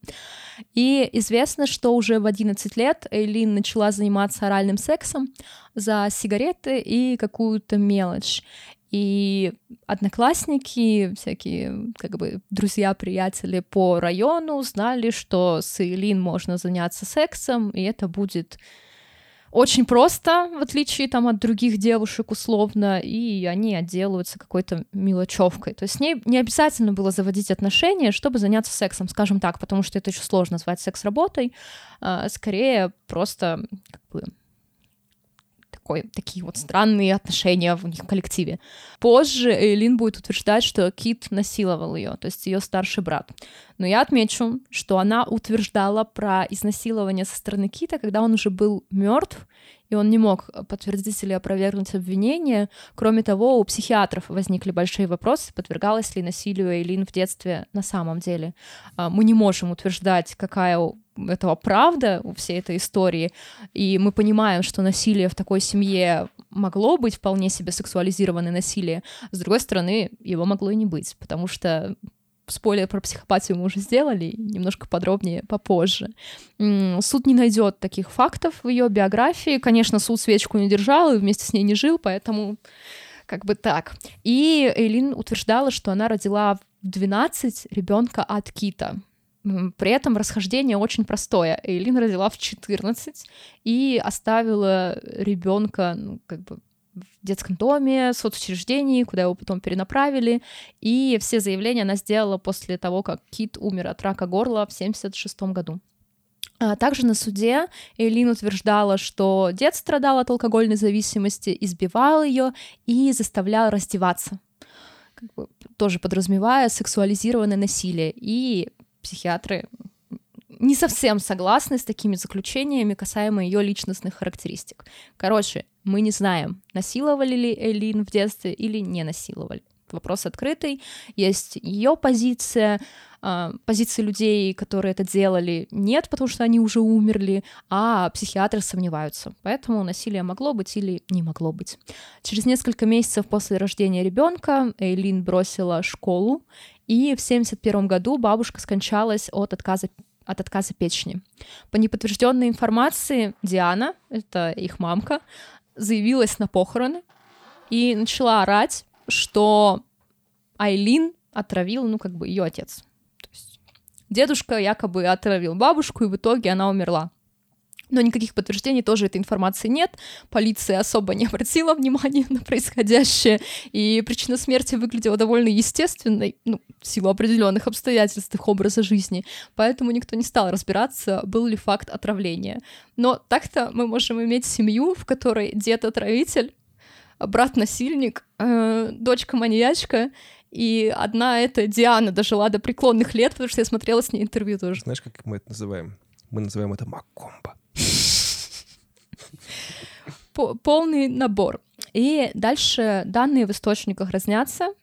И известно, что уже в 11 лет Эйлин начала заниматься оральным сексом за сигареты и какую-то мелочь. И одноклассники, всякие как бы друзья-приятели по району знали, что с Эйлин можно заняться сексом, и это будет очень просто, в отличие там от других девушек условно, и они отделываются какой-то мелочевкой. То есть с ней не обязательно было заводить отношения, чтобы заняться сексом, скажем так, потому что это еще сложно назвать секс-работой. А, скорее просто как бы такой, такие вот странные отношения в них в коллективе. Позже Эйлин будет утверждать, что Кит насиловал ее, то есть ее старший брат. Но я отмечу, что она утверждала про изнасилование со стороны Кита, когда он уже был мертв, и он не мог подтвердить или опровергнуть обвинение. Кроме того, у психиатров возникли большие вопросы, подвергалась ли насилию Эйлин в детстве на самом деле. А, Мы не можем утверждать, какая этого правда у всей этой истории, и мы понимаем, что насилие в такой семье могло быть вполне себе сексуализированное насилие. С другой стороны, его могло и не быть, потому что спойлер про психопатию мы уже сделали, немножко подробнее попозже. Суд не найдет таких фактов в ее биографии. Конечно, суд свечку не держал и вместе с ней не жил, поэтому как бы так. И Эйлин утверждала, что она родила в 12 ребенка от Кита. При этом расхождение очень простое. Эйлин родила в 14 и оставила ребенка, ну, как бы в детском доме, соцучреждении, куда его потом перенаправили. И все заявления она сделала после того, как Кит умер от рака горла в 76 году. А Также на суде Эйлин утверждала, что дед страдал от алкогольной зависимости, избивал ее и заставлял раздеваться, как бы тоже подразумевая сексуализированное насилие. И психиатры не совсем согласны с такими заключениями касаемо ее личностных характеристик. Короче, мы не знаем, насиловали ли Эйлин в детстве или не насиловали. Вопрос открытый. Есть ее позиция, позиции людей, которые это делали, нет, потому что они уже умерли, а психиатры сомневаются. Поэтому насилие могло быть или не могло быть. Через несколько месяцев после рождения ребенка Эйлин бросила школу, и в 1971 году бабушка скончалась от отказа от отказа печени. По неподтвержденной информации Диана, это их мамка, заявилась на похороны и начала орать, что Айлин отравил, ну, как бы ее отец. Дедушка якобы отравил бабушку, и в итоге она умерла. Но никаких подтверждений тоже этой информации нет. Полиция особо не обратила внимания на происходящее, и причина смерти выглядела довольно естественной, ну, в силу определенных обстоятельств их образа жизни. Поэтому никто не стал разбираться, был ли факт отравления. Но так-то мы можем иметь семью, в которой дед отравитель, брат насильник, э, дочка маньячка, и одна эта Диана дожила до преклонных лет, потому что я смотрела с ней интервью тоже. Знаешь, как мы это называем? Мы называем это Маккомба. По- полный набор. И дальше данные в источниках разнятся.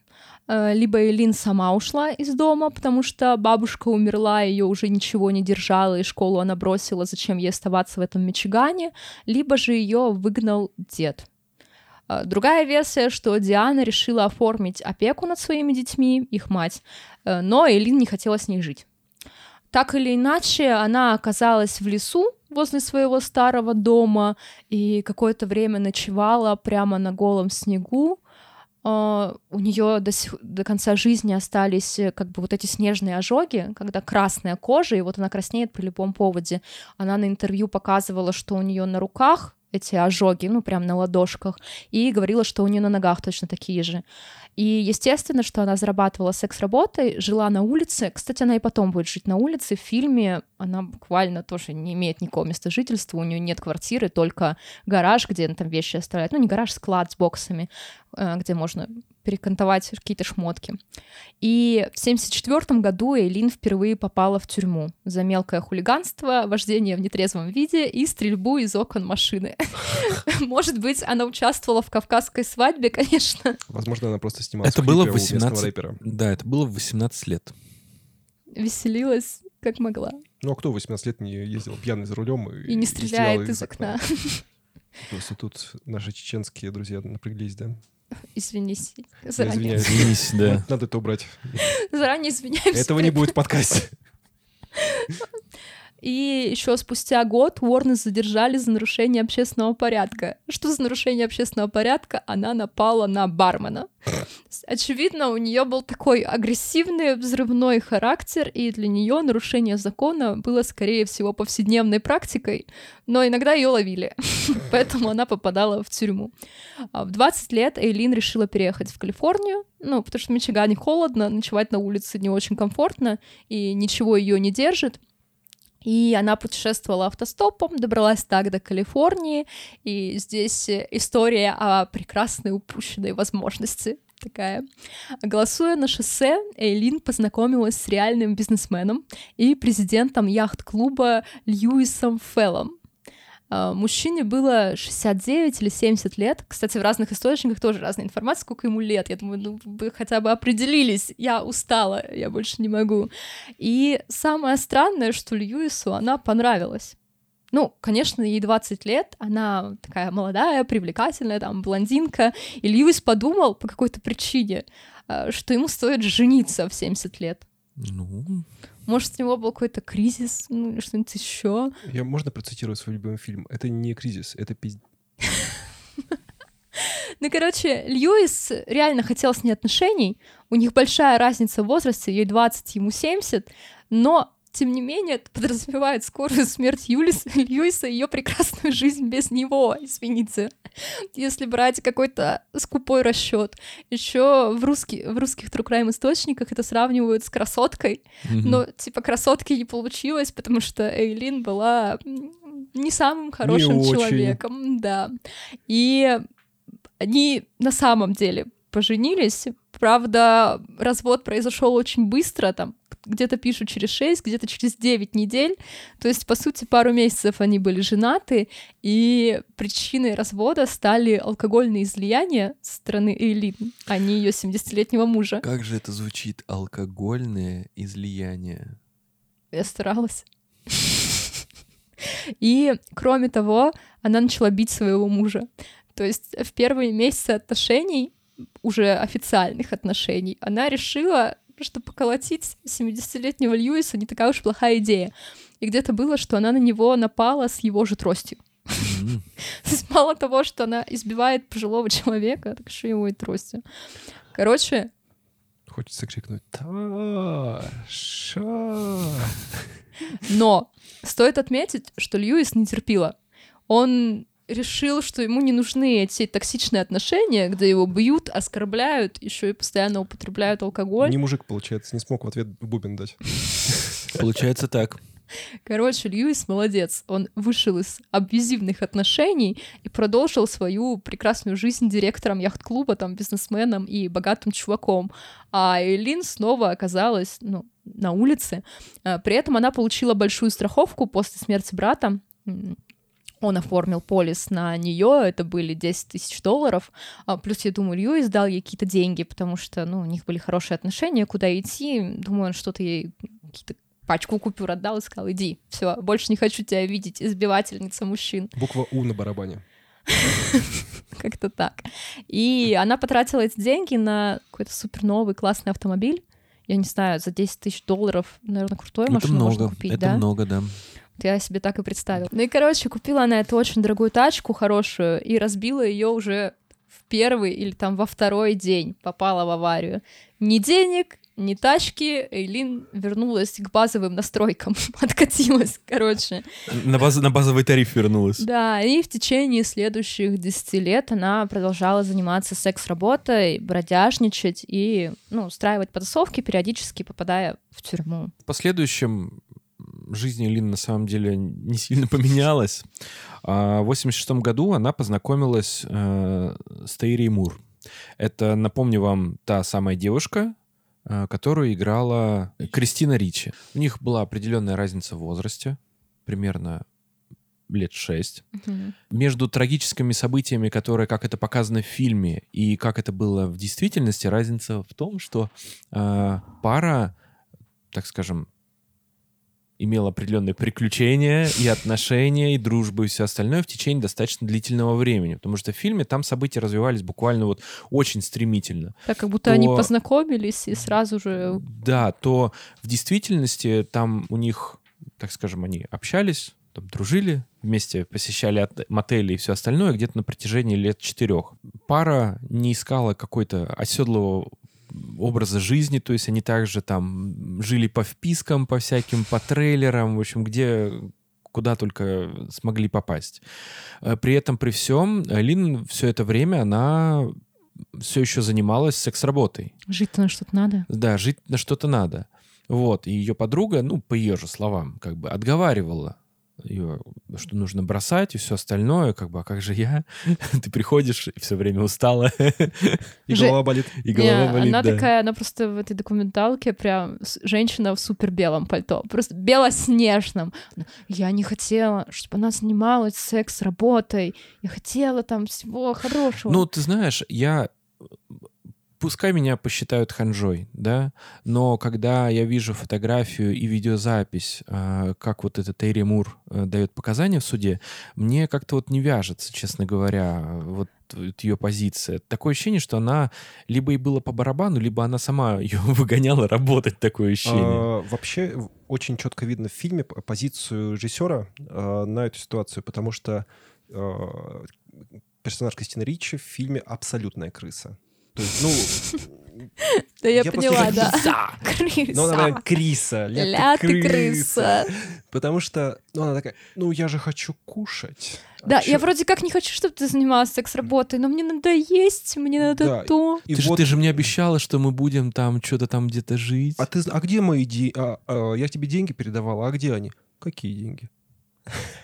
Э, Либо Элин сама ушла из дома, потому что бабушка умерла, ее уже ничего не держала, и школу она бросила, зачем ей оставаться в этом Мичигане, либо же ее выгнал дед. Э, Другая версия, что Диана решила оформить опеку над своими детьми, их мать, э, но Элин не хотела с ней жить. Так или иначе, она оказалась в лесу возле своего старого дома и какое-то время ночевала прямо на голом снегу. А, У нее до, сих- до конца жизни остались э, как бы вот эти снежные ожоги, когда красная кожа, и вот она краснеет при любом поводе. Она на интервью показывала, что у нее на руках эти ожоги, ну, прям на ладошках, и говорила, что у нее на ногах точно такие же. И естественно, что она зарабатывала секс-работой, жила на улице. Кстати, она и потом будет жить на улице. В фильме она буквально тоже не имеет никакого места жительства, у нее нет квартиры, только гараж, где она там вещи оставляет. Ну, не гараж, склад с боксами, э, где можно перекантовать какие-то шмотки. И в 1974 году Эйлин впервые попала в тюрьму за мелкое хулиганство, вождение в нетрезвом виде и стрельбу из окон машины. Может быть, она участвовала в кавказской свадьбе, конечно. Возможно, она просто снималась Это в было клипе у местного 18 рэпера. Да, это было в 18 лет. веселилась как могла. Ну а кто 18 лет не ездил пьяный за рулем и, и не стреляет из окна? окна. Просто тут наши чеченские друзья напряглись, да? Извинись. Заранее. Извинись, да. Надо это убрать. Заранее извиняемся. Этого не будет в подкасте. И еще спустя год Уорнес задержали за нарушение общественного порядка. Что за нарушение общественного порядка? Она напала на бармена. Очевидно, у нее был такой агрессивный взрывной характер, и для нее нарушение закона было, скорее всего, повседневной практикой, но иногда ее ловили, поэтому она попадала в тюрьму. А в 20 лет Эйлин решила переехать в Калифорнию, ну, потому что в Мичигане холодно, ночевать на улице не очень комфортно, и ничего ее не держит. И она путешествовала автостопом, добралась так до Калифорнии, и здесь история о прекрасной упущенной возможности такая. Голосуя на шоссе, Эйлин познакомилась с реальным бизнесменом и президентом яхт-клуба Льюисом Феллом. А, мужчине было 69 или 70 лет. Кстати, в разных источниках тоже разная информация, сколько ему лет. Я думаю, ну, вы хотя бы определились. Я устала, я больше не могу. И самое странное, что Льюису она понравилась. Ну, конечно, ей 20 лет, она такая молодая, привлекательная, там, блондинка, и Льюис подумал по какой-то причине, а, что ему стоит жениться в 70 лет. Ну, может, у него был какой-то кризис, ну, или что-нибудь еще. Я можно процитировать свой любимый фильм? Это не кризис, это пиздец. Ну, короче, Льюис реально хотел с ней отношений. У них большая разница в возрасте, ей 20, ему 70, но тем не менее, это подразумевает скорую смерть Юлис, Льюиса и ее прекрасную жизнь без него, извините. Если брать какой-то скупой расчет. Еще в, русский, в русских True Crime источниках это сравнивают с красоткой, mm-hmm. но типа красотки не получилось, потому что Эйлин была не самым хорошим не человеком, очень. да. И они на самом деле поженились. Правда, развод произошел очень быстро, там где-то пишут через 6, где-то через 9 недель. То есть, по сути, пару месяцев они были женаты, и причиной развода стали алкогольные излияния со стороны Эйлин, а не ее 70-летнего мужа. Как же это звучит? Алкогольные излияния. Я старалась. И, кроме того, она начала бить своего мужа. То есть в первые месяцы отношений, уже официальных отношений, она решила что поколотить 70-летнего Льюиса не такая уж плохая идея. И где-то было, что она на него напала с его же тростью. То есть мало того, что она избивает пожилого человека, так еще его и тростью. Короче... Хочется крикнуть «Таша!» Но стоит отметить, что Льюис не терпила. Он решил, что ему не нужны эти токсичные отношения, где его бьют, оскорбляют, еще и постоянно употребляют алкоголь. Не мужик, получается, не смог в ответ бубен дать. Получается так. Короче, Льюис молодец. Он вышел из абьюзивных отношений и продолжил свою прекрасную жизнь директором яхт-клуба, там, бизнесменом и богатым чуваком. А Элин снова оказалась, ну, на улице. А, при этом она получила большую страховку после смерти брата он оформил полис на нее, это были 10 тысяч долларов, а, плюс, я думаю, Льюис дал ей какие-то деньги, потому что, ну, у них были хорошие отношения, куда идти, думаю, он что-то ей какие-то пачку купюр отдал и сказал, иди, все, больше не хочу тебя видеть, избивательница мужчин. Буква У на барабане. Как-то так. И она потратила эти деньги на какой-то супер новый классный автомобиль. Я не знаю, за 10 тысяч долларов, наверное, крутую машину можно купить, это да? много, да. Я себе так и представила. Ну и, короче, купила она эту очень дорогую тачку хорошую и разбила ее уже в первый или там во второй день. Попала в аварию. Ни денег, ни тачки. Эйлин вернулась к базовым настройкам. Откатилась, короче. На, баз... на базовый тариф вернулась. Да, и в течение следующих 10 лет она продолжала заниматься секс-работой, бродяжничать и ну, устраивать потасовки, периодически попадая в тюрьму. В последующем жизнь Лин на самом деле не сильно поменялась. А в 86 году она познакомилась э, с Тейри Мур. Это, напомню вам, та самая девушка, э, которую играла Кристина Ричи. У них была определенная разница в возрасте, примерно лет шесть. Uh-huh. Между трагическими событиями, которые, как это показано в фильме, и как это было в действительности, разница в том, что э, пара так скажем, имел определенные приключения и отношения, и дружбу, и все остальное в течение достаточно длительного времени. Потому что в фильме там события развивались буквально вот очень стремительно. Так, как будто то... они познакомились и сразу же... Да, то в действительности там у них, так скажем, они общались, там, дружили, вместе посещали мотели и все остальное где-то на протяжении лет четырех. Пара не искала какой-то оседлого образа жизни, то есть они также там жили по впискам, по всяким, по трейлерам, в общем, где куда только смогли попасть. Э, при этом, при всем, Лин все это время, она все еще занималась секс-работой. Жить на что-то надо. Да, жить на что-то надо. Вот, и ее подруга, ну, по ее же словам, как бы отговаривала ее, что нужно бросать и все остальное, как бы, а как же я? Ты приходишь и все время устала. И голова болит. И голова болит, Она такая, она просто в этой документалке прям женщина в супер белом пальто, просто белоснежном. Я не хотела, чтобы она занималась секс-работой. Я хотела там всего хорошего. Ну, ты знаешь, я пускай меня посчитают ханжой, да, но когда я вижу фотографию и видеозапись, а, как вот этот Эйри Мур э, дает показания в суде, мне как-то вот не вяжется, честно говоря, вот ее позиция. Такое ощущение, что она либо и было по барабану, либо она сама ее выгоняла работать, такое ощущение. А, вообще очень четко видно в фильме позицию режиссера а, на эту ситуацию, потому что а, персонаж Кристины Ричи в фильме абсолютная крыса. То есть, ну... Да я поняла, да. Криса. Ну, она такая, Криса, ля ты крыса. Потому что, ну, она такая, ну, я же хочу кушать. Да, я вроде как не хочу, чтобы ты занималась секс-работой, но мне надо есть, мне надо то. И ты, же, ты же мне обещала, что мы будем там что-то там где-то жить. А ты, а где мои деньги? А, а, я тебе деньги передавала, а где они? Какие деньги?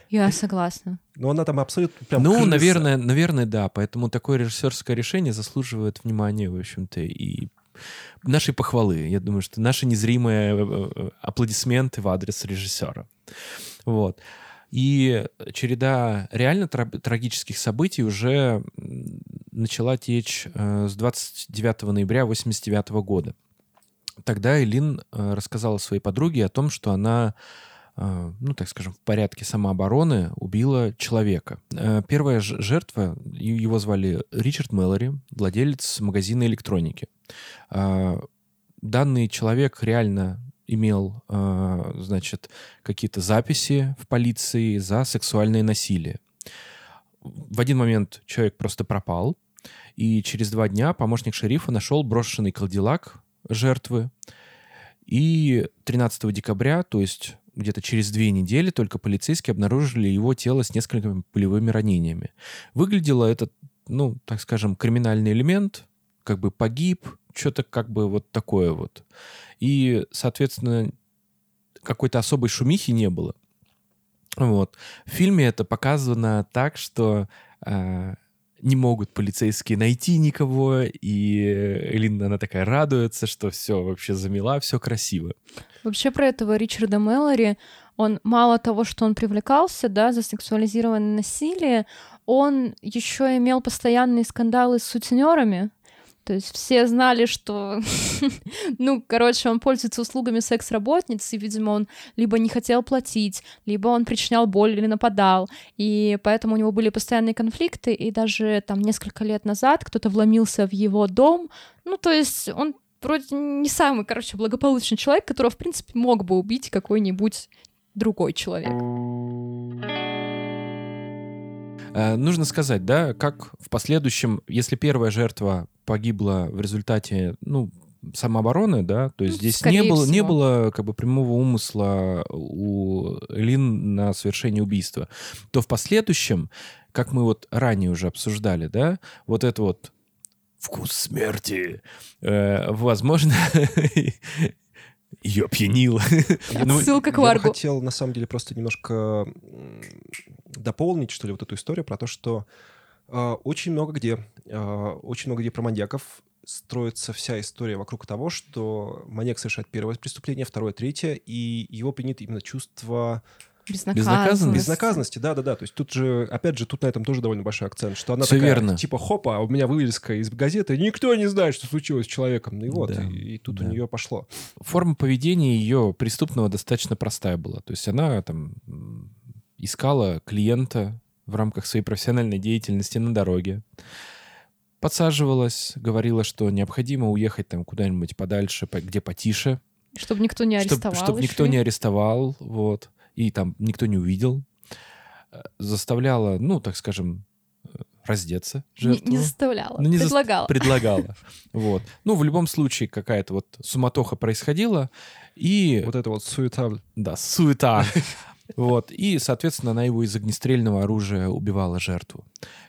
Я согласна. Но она там абсолютно прям Ну, крыса. наверное, наверное, да. Поэтому такое режиссерское решение заслуживает внимания, в общем-то, и нашей похвалы. Я думаю, что наши незримые э, э, аплодисменты в адрес режиссера. Вот. И череда реально трагических событий уже начала течь э, с 29 ноября 1989 года. Тогда Элин рассказала своей подруге о том, что она ну, так скажем, в порядке самообороны убила человека. Э, первая жертва, его звали Ричард Мэллори, владелец магазина электроники. А, данный человек реально имел, а, значит, какие-то записи в полиции за сексуальное насилие. В один момент человек просто пропал, и через два дня помощник шерифа нашел брошенный кадиллак жертвы. И 13 декабря, то есть где-то через две недели только полицейские обнаружили его тело с несколькими пулевыми ранениями. Выглядело это, ну, так скажем, криминальный элемент, как бы погиб, что-то как бы вот такое вот. И, соответственно, какой-то особой шумихи не было. Вот. В фильме это показано так, что э, не могут полицейские найти никого, и Элина, она такая радуется, что все вообще замела, все красиво. Вообще про этого Ричарда Мэллори, он мало того, что он привлекался, да, за сексуализированное насилие, он еще имел постоянные скандалы с сутенерами, то есть все знали, что, ну, короче, он пользуется услугами секс-работниц, видимо, он либо не хотел платить, либо он причинял боль или нападал, и поэтому у него были постоянные конфликты, и даже там несколько лет назад кто-то вломился в его дом, ну, то есть он вроде не самый, короче, благополучный человек, которого, в принципе, мог бы убить какой-нибудь другой человек. Э, нужно сказать, да, как в последующем, если первая жертва погибла в результате, ну, самообороны, да, то есть ну, здесь не было, не было как бы прямого умысла у Лин на совершение убийства, то в последующем, как мы вот ранее уже обсуждали, да, вот это вот вкус смерти, э, возможно, ее опьянило. Ну, Ссылка к Варгу. Я хотел, на самом деле, просто немножко дополнить, что ли, вот эту историю про то, что э, очень много где, э, очень много где про маньяков строится вся история вокруг того, что маньяк совершает первое преступление, второе, третье, и его принято именно чувство Безнаказанность. Безнаказанности, да-да-да. То есть тут же, опять же, тут на этом тоже довольно большой акцент, что она Всё такая, верно. типа, хопа, а у меня вывеска из газеты, никто не знает, что случилось с человеком. И вот, Да, и, и тут да. у нее пошло. Форма поведения ее преступного достаточно простая была. То есть она там искала клиента в рамках своей профессиональной деятельности на дороге, подсаживалась, говорила, что необходимо уехать там куда-нибудь подальше, по- где потише, Чтобы никто не арестовал чтобы ещё. никто не арестовал, вот, и там никто не увидел. Э, Заставляла, ну, так скажем, э, раздеться Не, жертву. не заставляла, Ну, не предлагала. Предлагала. Вот. Ну, в любом случае, какая-то вот суматоха происходила, и... Вот это вот суета. Да, суета. Вот. И, соответственно, она его из огнестрельного оружия убивала жертву.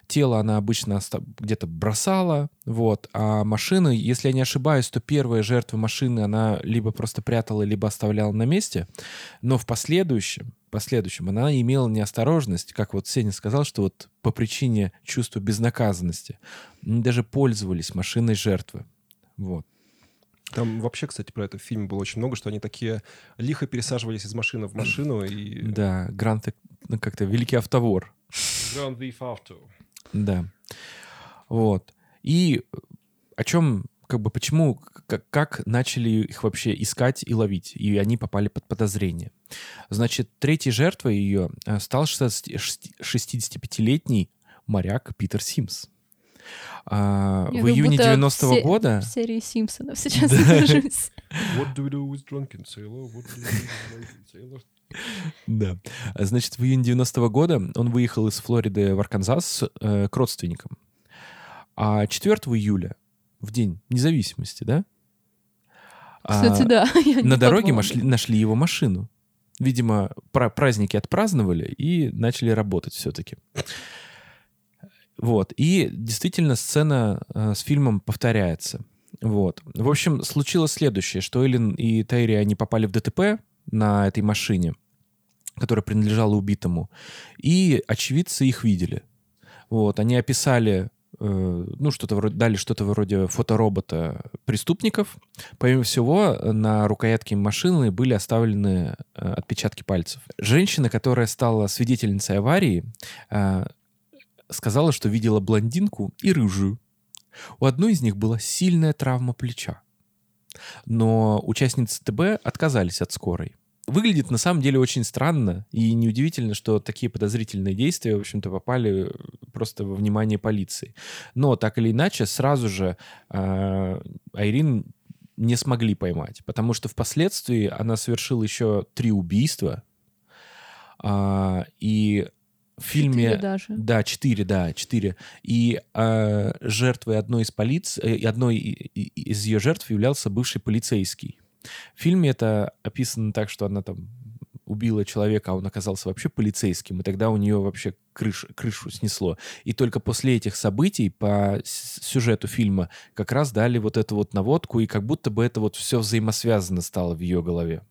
Тело она обычно где-то бросала, вот. А машины, если я не ошибаюсь, то первая жертва машины она либо просто прятала, либо оставляла на месте. Но в последующем, в последующем она имела неосторожность, как вот Сеня сказал, что вот по причине чувства безнаказанности они даже пользовались машиной жертвы. Вот. Там вообще, кстати, про это в фильме было очень много, что они такие лихо пересаживались из машины в машину и... Да, Грант, ну, как-то великий автовор. Grand Theft Auto. Да. Вот. И о чем, как бы, почему, как, как начали их вообще искать и ловить, и они попали под подозрение. Значит, третьей жертвой ее э, стал 16 65-летний моряк Питер Симс. А, Я в июне будто 90-го все- года... В серии Симпсонов сейчас Да. нахожусь. What do we do with drunken sailor? What do we do with drunken sailor? Да. Значит, в июне 90-го года он выехал из Флориды в Арканзас э, к родственникам. А 4 июля, в день независимости, да? Кстати, а, да. На дороге нашли, нашли его машину. Видимо, пра- праздники отпраздновали и начали работать все-таки. Вот. И действительно сцена э, с фильмом повторяется. Вот. В общем, случилось следующее, что Эллен и Тайри, они попали в ДТП на этой машине, которая принадлежала убитому, и очевидцы их видели. Вот. Они описали, э, ну, что-то вроде, дали что-то вроде фоторобота преступников. Помимо всего, на рукоятке машины были оставлены э, отпечатки пальцев. Женщина, которая стала свидетельницей аварии, э, сказала, что видела блондинку и рыжую. У одной из них была сильная травма плеча. Но участницы ТБ отказались от скорой. Выглядит на самом деле очень странно, и неудивительно, что такие подозрительные действия, в общем-то, попали просто во внимание полиции. Но так или иначе, сразу же э, Айрин не смогли поймать, потому что впоследствии она совершила еще три убийства, а, и в фильме... Четыре даже. Да, четыре, да, четыре. И э, жертвой одной из полиц... э, одной из ее жертв являлся бывший полицейский. В фильме это описано так, что она там убила человека, а он оказался вообще полицейским, и тогда у нее вообще крыш, крышу снесло. И только после этих событий по сюжету фильма как раз дали вот эту вот наводку, и как будто бы это вот все взаимосвязано стало в ее голове.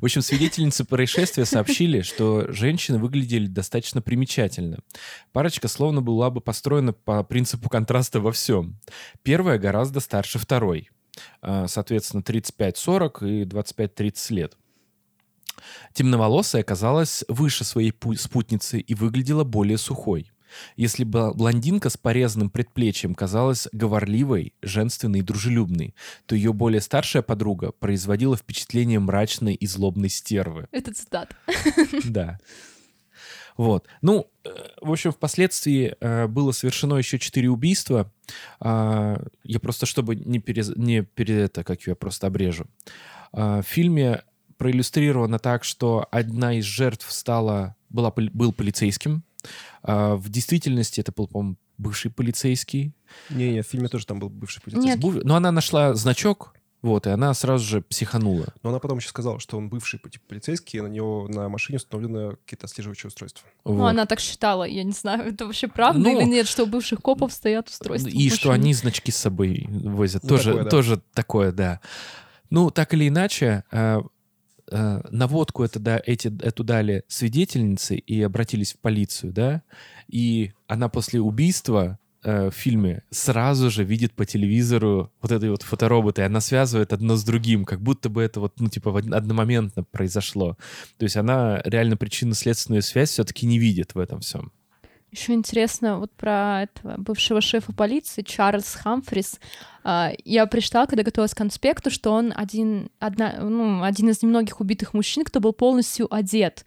В общем, свидетельницы происшествия сообщили, что женщины выглядели достаточно примечательно. Парочка словно была бы построена по принципу контраста во всем. Первая гораздо старше второй. А, Соответственно, 35-40 и 25-30 лет. Темноволосая оказалась выше своей пу- спутницы и выглядела более сухой. Если бы блондинка с порезанным предплечьем казалась говорливой, женственной и дружелюбной, то ее более старшая подруга производила впечатление мрачной и злобной стервы. Это цитата. Да. Вот. Ну, э, в общем, впоследствии э, было совершено еще четыре убийства. А, Я просто, чтобы не перез... не пере... это, как я просто обрежу. А, В фильме проиллюстрировано так, что одна из жертв стала, была, был полицейским. А, В действительности это был, по-моему, бывший полицейский. Не-не, в фильме тоже там был бывший полицейский. Нет. Но она нашла значок, вот, и она сразу же психанула. Но она потом еще сказала, что он бывший типа, полицейский, и на него на машине установлены какие-то отслеживающие устройства. Ну, Вот. она так считала. Я не знаю, это вообще правда Ну, или нет, что у бывших копов стоят устройства. И что они значки с собой возят. Ну, тоже, такое, да. тоже такое, да. Ну, так или иначе, э, наводку это, да, эти, эту дали свидетельницы и обратились в полицию, да, и она после убийства э, в фильме сразу же видит по телевизору вот этой вот фотороботы, и она связывает одно с другим, как будто бы это вот, ну, типа, одномоментно произошло. То есть она реально причинно-следственную связь все-таки не видит в этом всем. Еще интересно вот про этого бывшего шефа полиции Чарльз Хамфрис. А, я прочитала, когда готовилась к конспекту, что он один, одна, ну, один из немногих убитых мужчин, кто был полностью одет.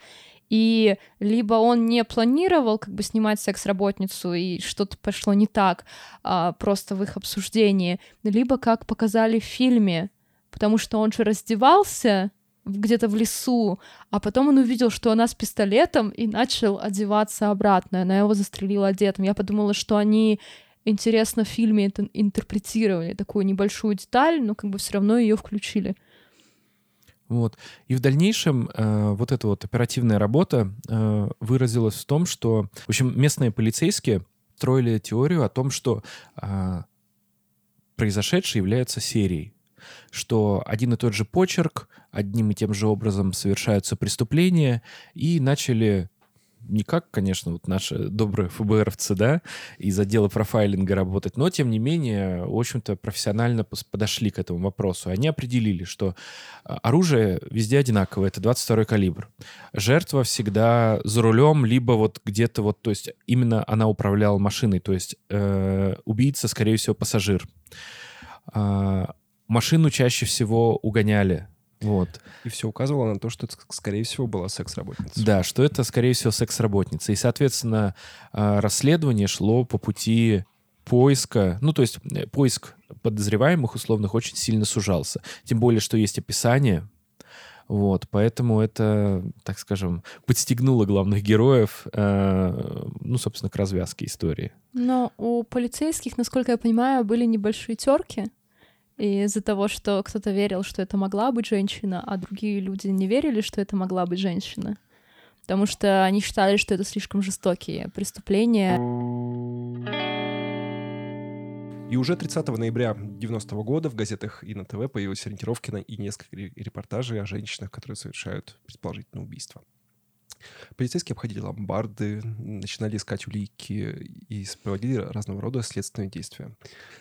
И либо он не планировал как бы снимать секс-работницу, и что-то пошло не так а, просто в их обсуждении, либо как показали в фильме, потому что он же раздевался, где-то в лесу, а потом он увидел, что она с пистолетом и начал одеваться обратно. Она его застрелила одетым. Я подумала, что они интересно в фильме это интерпретировали, такую небольшую деталь, но как бы все равно ее включили. Вот. И в дальнейшем э, вот эта вот оперативная работа э, выразилась в том, что, в общем, местные полицейские строили теорию о том, что э, произошедшее является серией что один и тот же почерк, одним и тем же образом совершаются преступления, и начали не как, конечно, вот наши добрые ФБРовцы, да, из отдела профайлинга работать, но, тем не менее, в общем-то, профессионально подошли к этому вопросу. Они определили, что а, оружие везде одинаковое, это 22 калибр. Жертва всегда за рулем, либо вот где-то вот, то есть именно она управляла машиной, то есть э, убийца, скорее всего, пассажир. Машину чаще всего угоняли. Вот. И все указывало на то, что это, скорее всего, была секс-работница. Да, что это, скорее всего, секс-работница. И, соответственно, а, расследование шло по пути поиска, ну, то есть э, поиск подозреваемых условных очень сильно сужался. Тем более, что есть описание, вот, поэтому это, так скажем, подстегнуло главных героев, э, ну, собственно, к развязке истории. Но у полицейских, насколько я понимаю, были небольшие терки и из-за того, что кто-то верил, что это могла быть женщина, а другие люди не верили, что это могла быть женщина. Потому что они считали, что это слишком жестокие преступления. И уже 30 ноября 90 -го года в газетах и на ТВ появились ориентировки на и несколько репортажей о женщинах, которые совершают предположительное убийство. Полицейские обходили ломбарды, начинали искать улики и проводили разного рода следственные действия.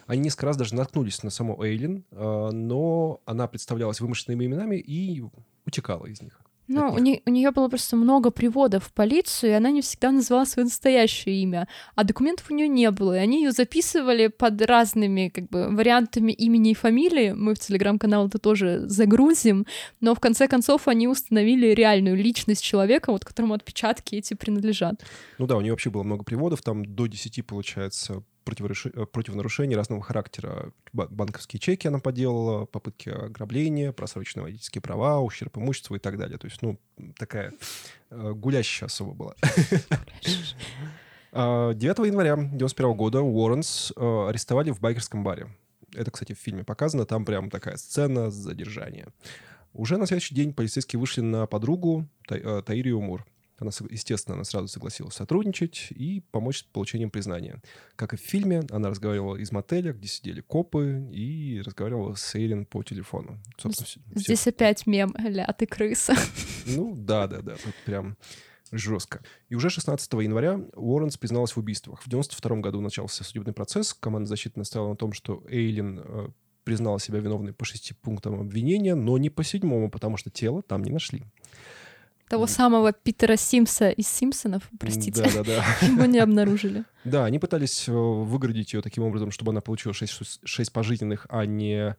Они несколько раз даже наткнулись на саму Эйлин, а, но она представлялась вымышленными именами и утекала из них. Ну, у, не, у нее было просто много приводов в полицию, и она не всегда называла свое настоящее имя, а документов у нее не было, и они ее записывали под разными как бы вариантами имени и фамилии. Мы в телеграм-канал это тоже загрузим, но в конце концов они установили реальную личность человека, вот которому отпечатки эти принадлежат. Ну да, у нее вообще было много приводов, там до 10, получается, Э, против нарушений разного характера. Банковские чеки она поделала, попытки ограбления, просроченные водительские права, ущерб имуществу и так далее. То есть, ну, такая э, гулящая особо была. 9 а, января 1991 года Уорренс э, арестовали в байкерском баре. Это, кстати, в фильме показано. Там прям такая сцена задержания. Уже на следующий день полицейские вышли на подругу Таирию Мур. Она, естественно, она сразу согласилась сотрудничать и помочь с получением признания. Как и в фильме, она разговаривала из мотеля, где сидели копы, и разговаривала с Эйлин по телефону. Собственно, Здесь все... опять мем, ля, ты крыса. Ну, да-да-да, тут прям жестко. И уже 16 января Уорренс призналась в убийствах. В 92 году начался судебный процесс. Команда защиты настояла на том, что Эйлин э, признала себя виновной по шести пунктам обвинения, но не по седьмому, потому что тело там не нашли. Того самого Питера Симса из Симпсонов, простите. Да-да-да. Его не обнаружили. Да, они пытались э, выградить ее таким образом, чтобы она получила 6, 6 пожизненных, а не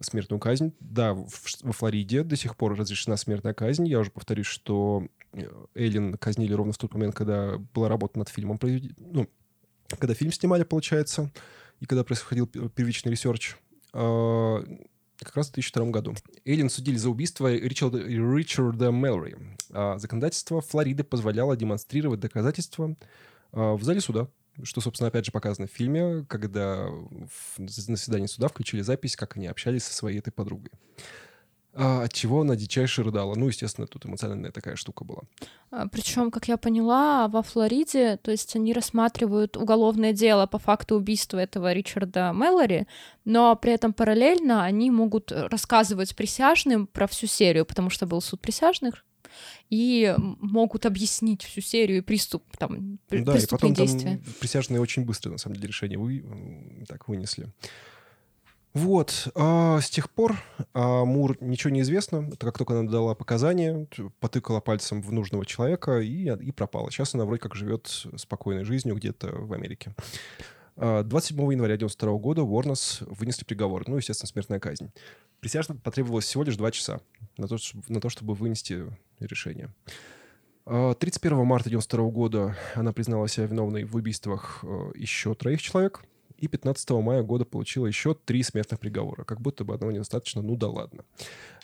смертную казнь. Да, в, во Флориде до сих пор разрешена смертная казнь. Я уже повторюсь, что э, Эйлин казнили ровно в тот момент, когда была работа над фильмом. Ну, когда фильм снимали, получается, и когда происходил первичный research. Как раз в 2002 году. Эйлин судили за убийство Ричарда, Ричарда Мэллори. А законодательство Флориды позволяло демонстрировать доказательства а, в зале суда, что, собственно, опять же показано в фильме, когда на заседании суда включили запись, как они общались со своей этой подругой. А, от чего она дичайше рыдала. Ну, естественно, тут эмоциональная такая штука была. А, Причем, как я поняла, во Флориде, то есть они рассматривают уголовное дело по факту убийства этого Ричарда Мэллори, но при этом параллельно они могут рассказывать присяжным про всю серию, потому что был суд присяжных, и могут объяснить всю серию и приступ, там, да, и потом действия. Там присяжные очень быстро, на самом деле, решение вы так вынесли. Вот, а, с тех пор а, Мур ничего не известно. Это как только она дала показания, потыкала пальцем в нужного человека и, и пропала. Сейчас она вроде как живет спокойной жизнью где-то в Америке. 27 а, января 1992 года Уорнес вынесли приговор. Ну, естественно, смертная казнь. Присяжным потребовалось всего лишь два часа на то, на то чтобы вынести решение. 31 а, марта 1992 года она признала себя виновной в убийствах э, еще троих человек – и 15 мая года получила еще три смертных приговора. Как будто бы одного недостаточно, ну да ладно.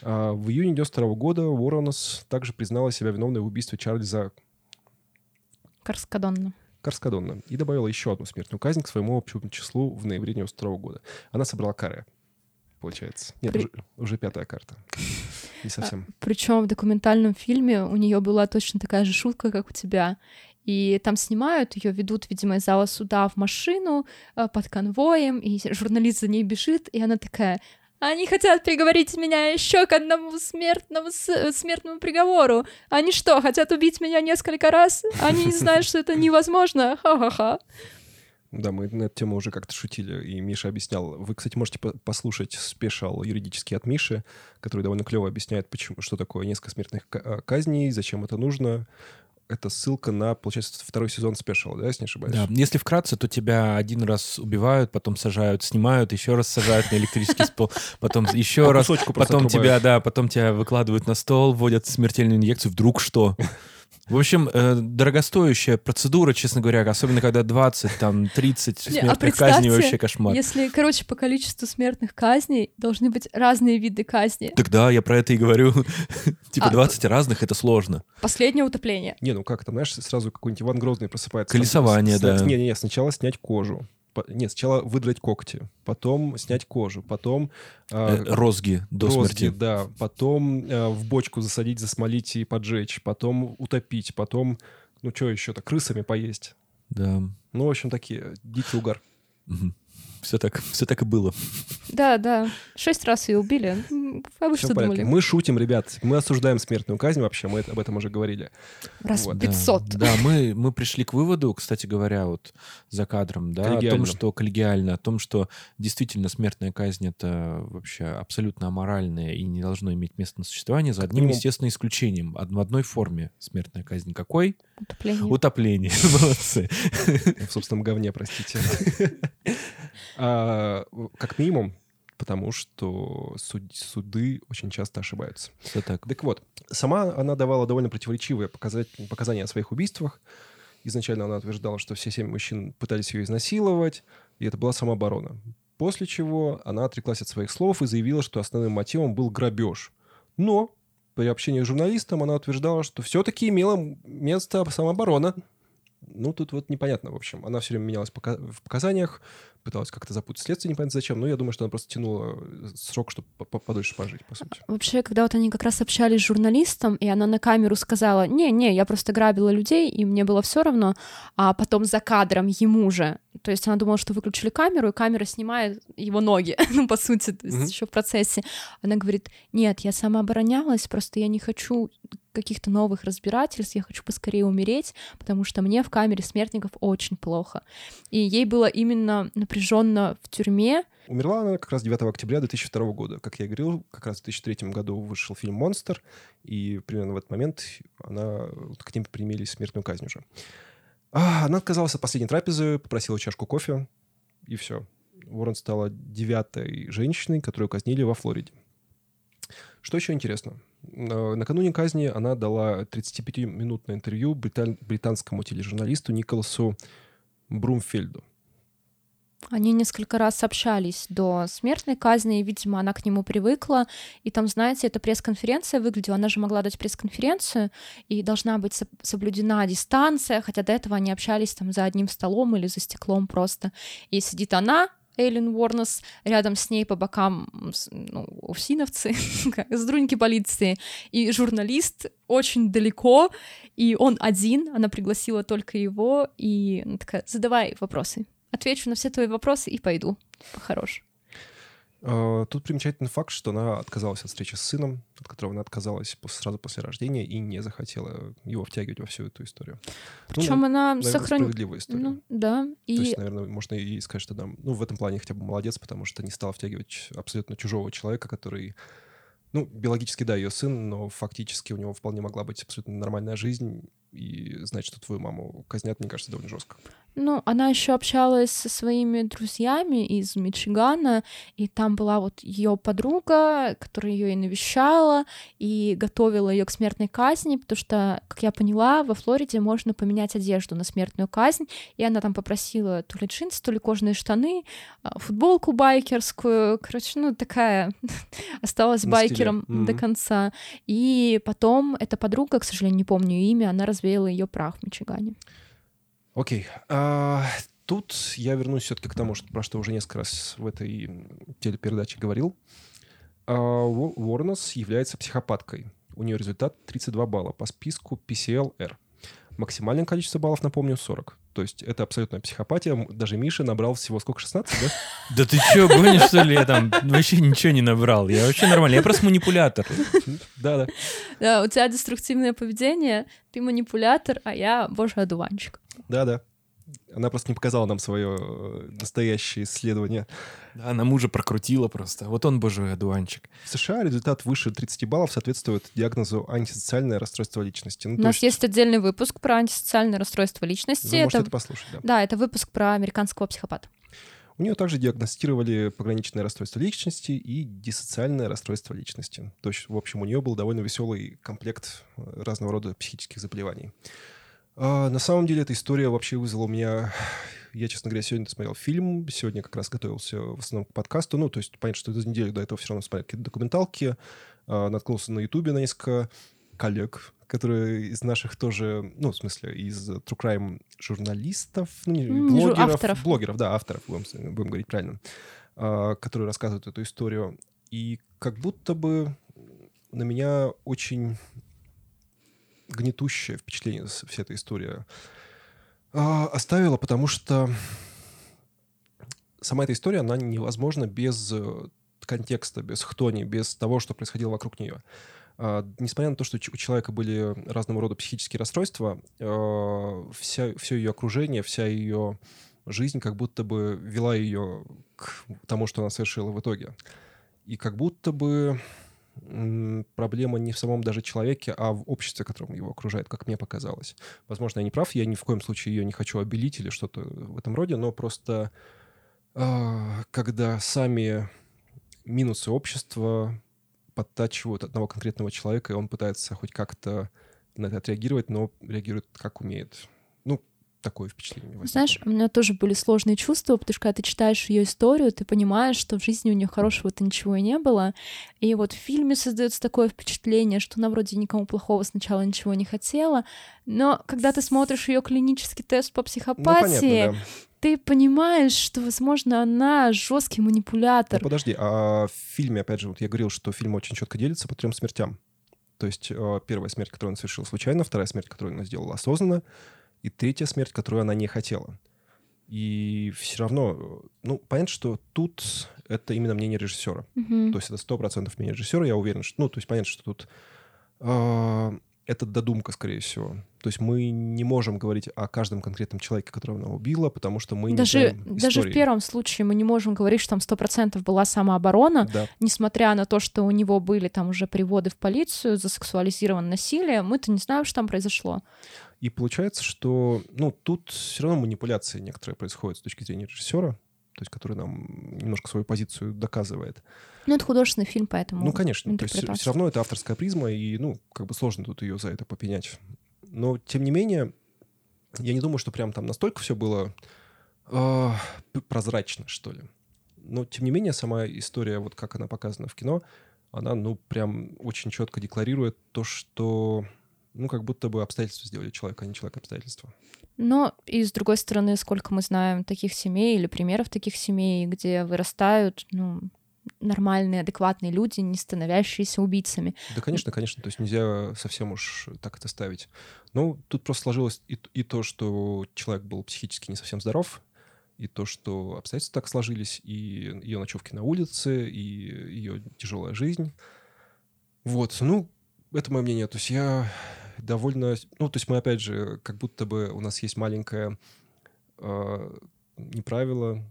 А в июне 92 года Уорренс также признала себя виновной в убийстве Чарльза Карскадонна. Карскадонна. И добавила еще одну смертную казнь к своему общему числу в ноябре 92 года. Она собрала каре, получается. Нет, При... уже, уже пятая карта. Не совсем. А, причем в документальном фильме у нее была точно такая же шутка, как у тебя. И там снимают, ее ведут, видимо, из зала суда в машину э, под конвоем, и журналист за ней бежит, и она такая, они хотят приговорить меня еще к одному смертному, смертному приговору. Они что, хотят убить меня несколько раз? Они не знают, что это невозможно. Ха-ха-ха. Да, мы на эту тему уже как-то шутили, и Миша объяснял. Вы, кстати, можете послушать спешал юридический от Миши, который довольно клево объясняет, почему, что такое несколько смертных э, казней, зачем это нужно это ссылка на, получается, второй сезон спешл, да, если не ошибаюсь? Да, если вкратце, то тебя один раз убивают, потом сажают, снимают, еще раз сажают на электрический стол, потом еще раз, потом тебя, да, потом тебя выкладывают на стол, вводят смертельную инъекцию, вдруг что? В общем, э, дорогостоящая процедура, честно говоря, особенно когда 20, там, 30 а смертных а казней вообще кошмар. Если, короче, по количеству смертных казней должны быть разные виды казни. Тогда я про это и говорю. типа 20 а, разных — это сложно. Последнее утопление. Не, ну как то знаешь, сразу какой-нибудь Иван Грозный просыпается. Колесование, да. Не-не-не, сначала снять кожу нет, сначала выдрать когти, потом снять кожу, потом... Э, розги до розги, смерти. да. Потом э, в бочку засадить, засмолить и поджечь. Потом утопить. Потом, ну что еще-то, крысами поесть. Да. Ну, в общем, такие, дикий угар. Угу. Все так, все так и было. Да, да. Шесть раз ее убили. А вы что думали? Мы шутим, ребят. Мы осуждаем смертную казнь вообще. Мы об этом уже говорили. Раз вот. 500. Да, да мы, мы пришли к выводу, кстати говоря, вот за кадром, да, о том, что коллегиально, о том, что действительно смертная казнь это вообще абсолютно аморальное и не должно иметь место на существование за одним, естественным исключением. В одной форме смертная казнь какой? Утопление. Утопление. Молодцы. В собственном говне, простите. А, как минимум, потому что суд, суды очень часто ошибаются. Все так. Так вот, сама она давала довольно противоречивые показать, показания о своих убийствах. Изначально она утверждала, что все семь мужчин пытались ее изнасиловать, и это была самооборона. После чего она отреклась от своих слов и заявила, что основным мотивом был грабеж. Но при общении с журналистом она утверждала, что все-таки имела место самооборона. Ну, тут вот непонятно, в общем. Она все время менялась в показаниях, пыталась как-то запутать следствие, непонятно зачем, но я думаю, что она просто тянула э, срок, чтобы подольше пожить, по сути. Вообще, когда вот они как раз общались с журналистом, и она на камеру сказала, не-не, я просто грабила людей, и мне было все равно, а потом за кадром ему же, то есть она думала, что выключили камеру, и камера снимает его ноги, ну, по сути, то есть mm-hmm. еще в процессе. Она говорит, нет, я сама оборонялась, просто я не хочу каких-то новых разбирательств, я хочу поскорее умереть, потому что мне в камере смертников очень плохо. И ей было именно напряженно в тюрьме. Умерла она как раз 9 октября 2002 года. Как я говорил, как раз в 2003 году вышел фильм «Монстр», и примерно в этот момент она, к ним примели смертную казнь уже. А, она отказалась от последней трапезы, попросила чашку кофе, и все. Уоррен стала девятой женщиной, которую казнили во Флориде. Что еще интересно? Накануне казни она дала 35-минутное интервью британ- британскому тележурналисту Николасу Брумфельду. Они несколько раз общались до смертной казни, и, видимо, она к нему привыкла. И там, знаете, эта пресс-конференция выглядела, она же могла дать пресс-конференцию, и должна быть соблюдена дистанция, хотя до этого они общались там за одним столом или за стеклом просто. И сидит она, Эйлин Уорнес, рядом с ней по бокам ну, усиновцы, сотрудники полиции, и журналист очень далеко, и он один, она пригласила только его, и она такая, задавай вопросы, отвечу на все твои вопросы и пойду, хорош. А, тут примечательный факт, что она отказалась от встречи с сыном, от которого она отказалась сразу после рождения и не захотела его втягивать во всю эту историю. Причем ну, она сохранила... справедливая история. Ну, да. И... То есть, наверное, можно и сказать, что да, ну, в этом плане хотя бы молодец, потому что не стала втягивать абсолютно чужого человека, который ну, биологически, да, ее сын, но фактически у него вполне могла быть абсолютно нормальная жизнь, и знать, что твою маму казнят, мне кажется, довольно жестко. Ну, она еще общалась со своими друзьями из Мичигана, и там была вот ее подруга, которая ее и навещала, и готовила ее к смертной казни, потому что, как я поняла, во Флориде можно поменять одежду на смертную казнь, и она там попросила то ли джинсы, то ли кожаные штаны, а, футболку байкерскую, короче, ну такая осталась байкером mm-hmm. до конца. И потом эта подруга, к сожалению, не помню имя, она развеяла ее прах в Мичигане. Окей. Uh, тут я вернусь все-таки к тому, что, про что уже несколько раз в этой телепередаче говорил. Uh, Уорнес является психопаткой. У нее результат 32 балла по списку PCL-R. Максимальное количество баллов, напомню, 40. То есть это абсолютная психопатия. Даже Миша набрал всего сколько, 16, да? Да ты что, гонишь, что ли? Я там вообще ничего не набрал. Я вообще нормально. Я просто манипулятор. Да-да. Да, у тебя деструктивное поведение, ты манипулятор, а я божий одуванчик. Да-да. Она просто не показала нам свое э, настоящее исследование. Да, она мужа прокрутила просто. Вот он божий одуванчик. В США результат выше 30 баллов соответствует диагнозу антисоциальное расстройство личности. Ну, У нас есть... есть отдельный выпуск про антисоциальное расстройство личности. Вы можете это, это послушать, да. Да, это выпуск про американского психопата. У нее также диагностировали пограничное расстройство личности и диссоциальное расстройство личности. То есть, в общем, у нее был довольно веселый комплект э, разного рода психических заболеваний. А, на самом деле эта история вообще вызвала у меня... Я, честно говоря, сегодня смотрел фильм, сегодня как раз готовился в основном к подкасту. Ну, то есть, понятно, что эту неделю до этого все равно смотрел какие-то документалки. А, наткнулся на Ютубе на несколько коллег, которые из наших тоже, ну, в смысле, из True Crime журналистов, ну, не, mm, блогеров, авторов. блогеров, да, авторов, будем, будем говорить правильно, а, которые рассказывают эту историю. И как будто бы на меня очень гнетущее впечатление вся эта история а, оставила, потому что сама эта история, она невозможна без э, контекста, без хтони, без того, что происходило вокруг нее. А, несмотря на то, что у человека были разного рода психические расстройства, а, вся, все ее окружение, вся ее жизнь как будто бы вела ее к тому, что она совершила в итоге. И как будто бы проблема не в самом даже человеке, а в обществе, которым его окружает, как мне показалось. Возможно, я не прав, я ни в коем случае ее не хочу обелить или что-то в этом роде, но просто э, когда сами минусы общества подтачивают одного конкретного человека, и он пытается хоть как-то на это отреагировать, но реагирует как умеет такое впечатление. Возникло. Знаешь, у меня тоже были сложные чувства, потому что когда ты читаешь ее историю, ты понимаешь, что в жизни у нее хорошего-то ничего и не было. И вот в фильме создается такое впечатление, что она вроде никому плохого сначала ничего не хотела, но когда ты смотришь ее клинический тест по психопатии, ну, понятно, да ты понимаешь, что, возможно, она жесткий манипулятор. Ну, подожди, а в фильме, опять же, вот я говорил, что фильм очень четко делится по трем смертям. То есть э, первая смерть, которую он совершил случайно, вторая смерть, которую она сделала осознанно, и третья смерть, которую она не хотела. И все равно, ну, понятно, что тут это именно мнение режиссера. Mm-hmm. То есть это сто процентов мнение режиссера, я уверен, что, ну, то есть понятно, что тут э, это додумка, скорее всего. То есть мы не можем говорить о каждом конкретном человеке, которого она убила, потому что мы даже, не знаем Даже в первом случае мы не можем говорить, что там сто процентов была самооборона, да. несмотря на то, что у него были там уже приводы в полицию за сексуализированное насилие, мы-то не знаем, что там произошло. И получается, что ну, тут все равно манипуляции некоторые происходят с точки зрения режиссера, то есть который нам немножко свою позицию доказывает. Ну, это художественный фильм, поэтому... Ну, конечно. То есть все равно это авторская призма, и, ну, как бы сложно тут ее за это попенять. Но, тем не менее, я не думаю, что прям там настолько все было э, прозрачно, что ли. Но, тем не менее, сама история, вот как она показана в кино, она, ну, прям очень четко декларирует то, что ну, как будто бы обстоятельства сделали человека, а не человек обстоятельства. Но и с другой стороны, сколько мы знаем таких семей или примеров таких семей, где вырастают, ну, нормальные, адекватные люди, не становящиеся убийцами. Да, конечно, конечно. То есть нельзя совсем уж так это ставить. Ну, тут просто сложилось и, и то, что человек был психически не совсем здоров, и то, что обстоятельства так сложились, и ее ночевки на улице, и ее тяжелая жизнь. Вот, ну, это мое мнение. То есть я довольно... Ну, то есть мы, опять же, как будто бы у нас есть маленькое э, не правило,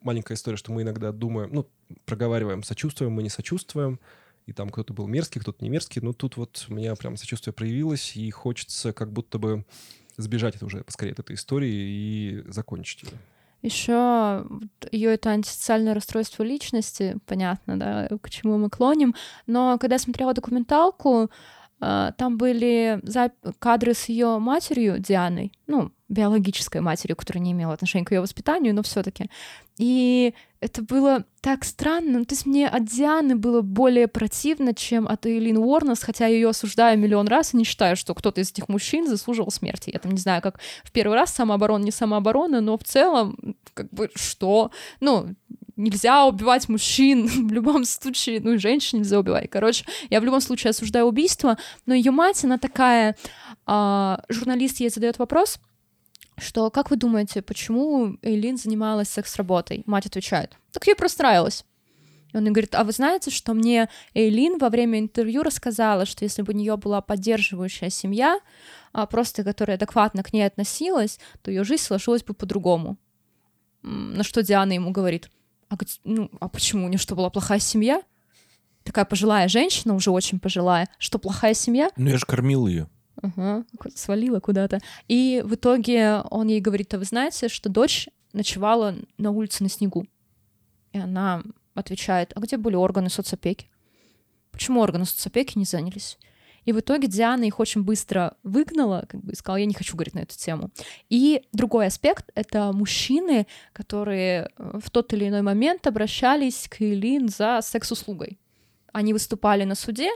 маленькая история, что мы иногда думаем, ну, проговариваем, сочувствуем, мы не сочувствуем, и там кто-то был мерзкий, кто-то не мерзкий, но тут вот у меня прям сочувствие проявилось, и хочется как будто бы сбежать это уже поскорее от этой истории и закончить ее. Еще ее это антисоциальное расстройство личности, понятно, да, к чему мы клоним. Но когда я смотрела документалку, а, там были кадры с ее матерью Дианой, ну, биологической матерью, которая не имела отношения к ее воспитанию, но все-таки. И это было так странно. Ну, то есть мне от Дианы было более противно, чем от Эйлин Уорнес, хотя я ее осуждаю миллион раз и не считаю, что кто-то из этих мужчин заслуживал смерти. Я там не знаю, как в первый раз самооборона, не самооборона, но в целом, как бы, что? Ну, нельзя убивать мужчин в любом случае, ну и женщин нельзя убивать. Короче, я в любом случае осуждаю убийство, но ее мать, она такая, а, журналист ей задает вопрос, что как вы думаете, почему Эйлин занималась секс-работой? Мать отвечает, так ей просто нравилось. И он говорит, а вы знаете, что мне Эйлин во время интервью рассказала, что если бы у нее была поддерживающая семья, а просто которая адекватно к ней относилась, то ее жизнь сложилась бы по-другому. На что Диана ему говорит, а, ну, а почему? У нее что, была плохая семья? Такая пожилая женщина, уже очень пожилая. Что, плохая семья? Ну, я же кормил ее. Ага, свалила куда-то. И в итоге он ей говорит, а вы знаете, что дочь ночевала на улице на снегу? И она отвечает, а где были органы соцопеки? Почему органы соцопеки не занялись? И в итоге Диана их очень быстро выгнала, как бы сказала, я не хочу говорить на эту тему. И другой аспект — это мужчины, которые э, в тот или иной момент обращались к Элин за секс-услугой. Они выступали на суде,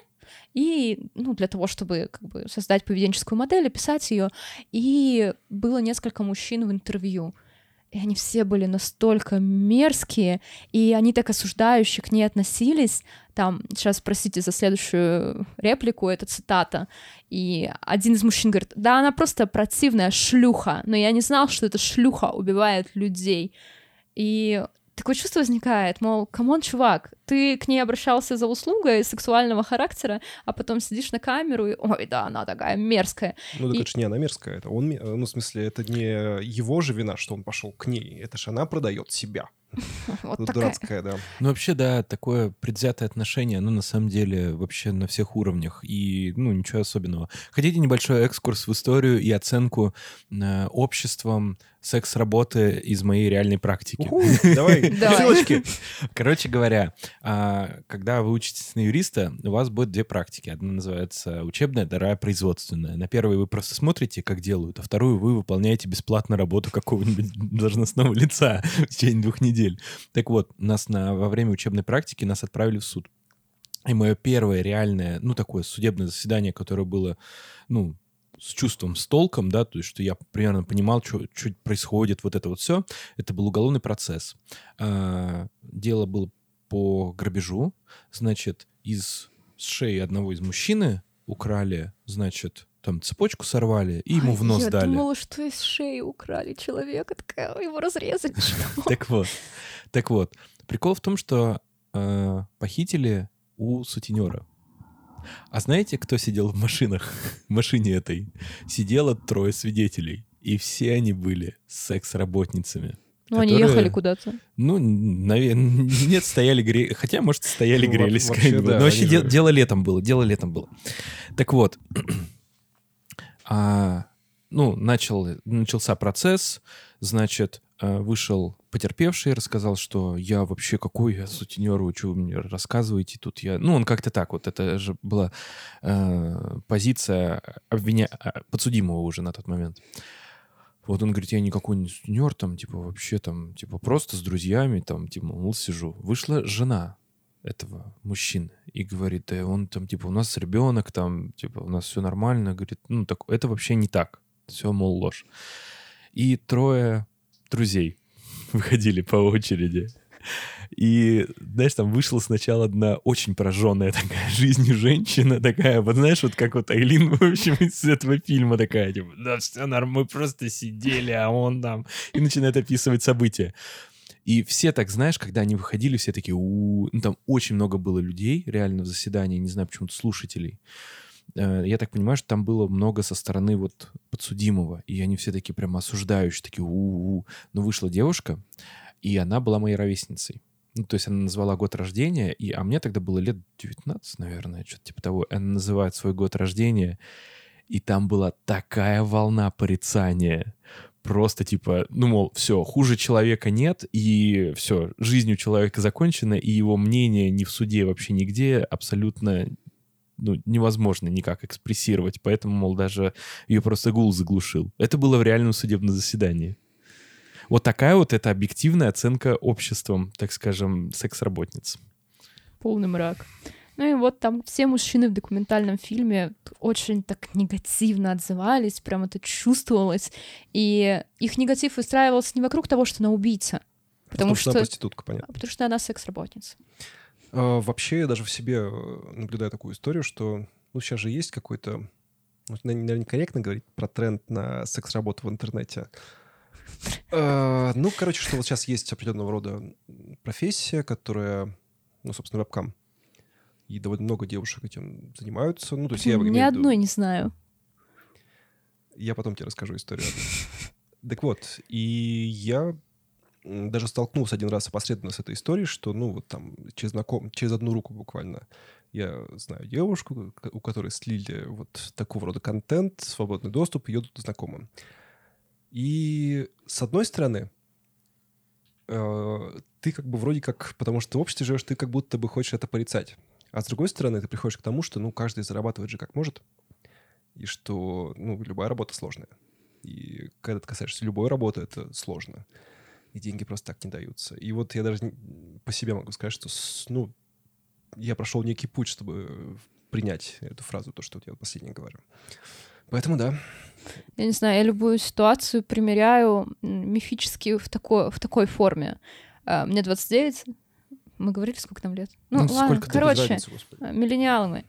и ну, для того, чтобы как бы, создать поведенческую модель, описать ее. И было несколько мужчин в интервью и они все были настолько мерзкие, и они так осуждающе к ней относились. Там, сейчас простите за следующую реплику, это цитата. И один из мужчин говорит, да, она просто противная шлюха, но я не знал, что эта шлюха убивает людей. И такое чувство возникает, мол, come on, чувак, ты к ней обращался за услугой сексуального характера, а потом сидишь на камеру и, ой, да, она такая мерзкая. Ну, так и... это же не она мерзкая, это он, ну, в смысле, это не его же вина, что он пошел к ней, это же она продает себя. Вот такая. Дурацкая, да. Ну, вообще, да, такое предвзятое отношение, ну, на самом деле, вообще на всех уровнях. И, ну, ничего особенного. Хотите небольшой экскурс в историю и оценку э, обществом секс-работы из моей реальной практики? Давай, ссылочки. Короче говоря, а, когда вы учитесь на юриста, у вас будет две практики. Одна называется учебная, вторая производственная. На первой вы просто смотрите, как делают, а вторую вы выполняете бесплатно работу какого-нибудь должностного лица в течение двух недель недель. Так вот, нас на, во время учебной практики нас отправили в суд. И мое первое реальное, ну, такое судебное заседание, которое было, ну, с чувством, с толком, да, то есть, что я примерно понимал, что, происходит, вот это вот все, это был уголовный процесс. А, дело было по грабежу, значит, из шеи одного из мужчины украли, значит, там цепочку сорвали и ему в нос я дали. Я думала, что из шеи украли человека, такая, его разрезали. Так вот, так вот, прикол в том, что э, похитили у сутенера. А знаете, кто сидел в машинах? В машине этой сидело трое свидетелей. И все они были секс-работницами. Ну, которые... они ехали куда-то. Ну, наверное, нет, стояли грели. Хотя, может, стояли, грелись. Вообще, да, Но вообще же... дело летом было, дело летом было. Так вот, а, ну, начал, начался процесс, значит, вышел потерпевший, рассказал, что я вообще какой я сутенер, вы что вы мне рассказываете тут я... Ну, он как-то так вот, это же была э, позиция обвиня... А, подсудимого уже на тот момент. Вот он говорит, я никакой не сутенер, там, типа, вообще там, типа, просто с друзьями, там, типа, мол, сижу. Вышла жена этого мужчины и говорит, да он там, типа, у нас ребенок, там, типа, у нас все нормально. Говорит, ну, так, это вообще не так. Все, мол, ложь. И трое друзей выходили по очереди И, знаешь, там вышла сначала одна очень пораженная такая жизнью женщина, такая, вот знаешь, вот как вот Айлин, в общем, из этого фильма такая, типа, да, все нормально, мы просто сидели, а он там... И начинает описывать события. И все так, знаешь, когда они выходили, все такие, у, ну там очень много было людей реально в заседании, не знаю, почему-то слушателей. Э, я так понимаю, что там было много со стороны вот подсудимого, и они все такие прям осуждающие, такие у-у-у. Но вышла девушка, и она была моей ровесницей. Ну, то есть она назвала год рождения, и, а мне тогда было лет 19, наверное, что-то типа того. Она называет свой год рождения, и там была такая волна порицания. Просто типа, ну, мол, все, хуже человека нет, и все, жизнь у человека закончена, и его мнение ни в суде вообще нигде абсолютно ну, невозможно никак экспрессировать, поэтому, мол, даже ее просто гул заглушил. Это было в реальном судебном заседании. Вот такая вот это объективная оценка обществом, так скажем, секс-работниц. Полный мрак. Ну и вот там все мужчины в документальном фильме очень так негативно отзывались, прям это чувствовалось. И их негатив выстраивался не вокруг того, что она убийца. Потому, потому что, что она проститутка, понятно. А потому что она секс-работница. А, вообще, я даже в себе э, наблюдаю такую историю, что ну, сейчас же есть какой-то... Ну, наверное, некорректно говорить про тренд на секс-работу в интернете. А, ну, короче, что вот сейчас есть определенного рода профессия, которая, ну, собственно, вебкам. И довольно много девушек этим занимаются. Ну, то есть я Ни одной не знаю. Я потом тебе расскажу историю. Так вот, и я даже столкнулся один раз опосредованно с этой историей, что, ну, вот там, через, знаком, через одну руку буквально я знаю девушку, у которой слили вот такого рода контент, свободный доступ ее знакомым. И с одной стороны, э, ты как бы вроде как, потому что в обществе живешь, ты как будто бы хочешь это порицать. А с другой стороны, ты приходишь к тому, что, ну, каждый зарабатывает же как может, и что, ну, любая работа сложная. И когда ты касаешься любой работы, это сложно и деньги просто так не даются. И вот я даже по себе могу сказать, что, ну, я прошел некий путь, чтобы принять эту фразу, то, что я последнее говорю. Поэтому да. Я не знаю, я любую ситуацию примеряю мифически в такой, в такой форме. А, мне 29, мы говорили, сколько нам лет? Ну, ну ладно, короче, разницы, миллениалы мы.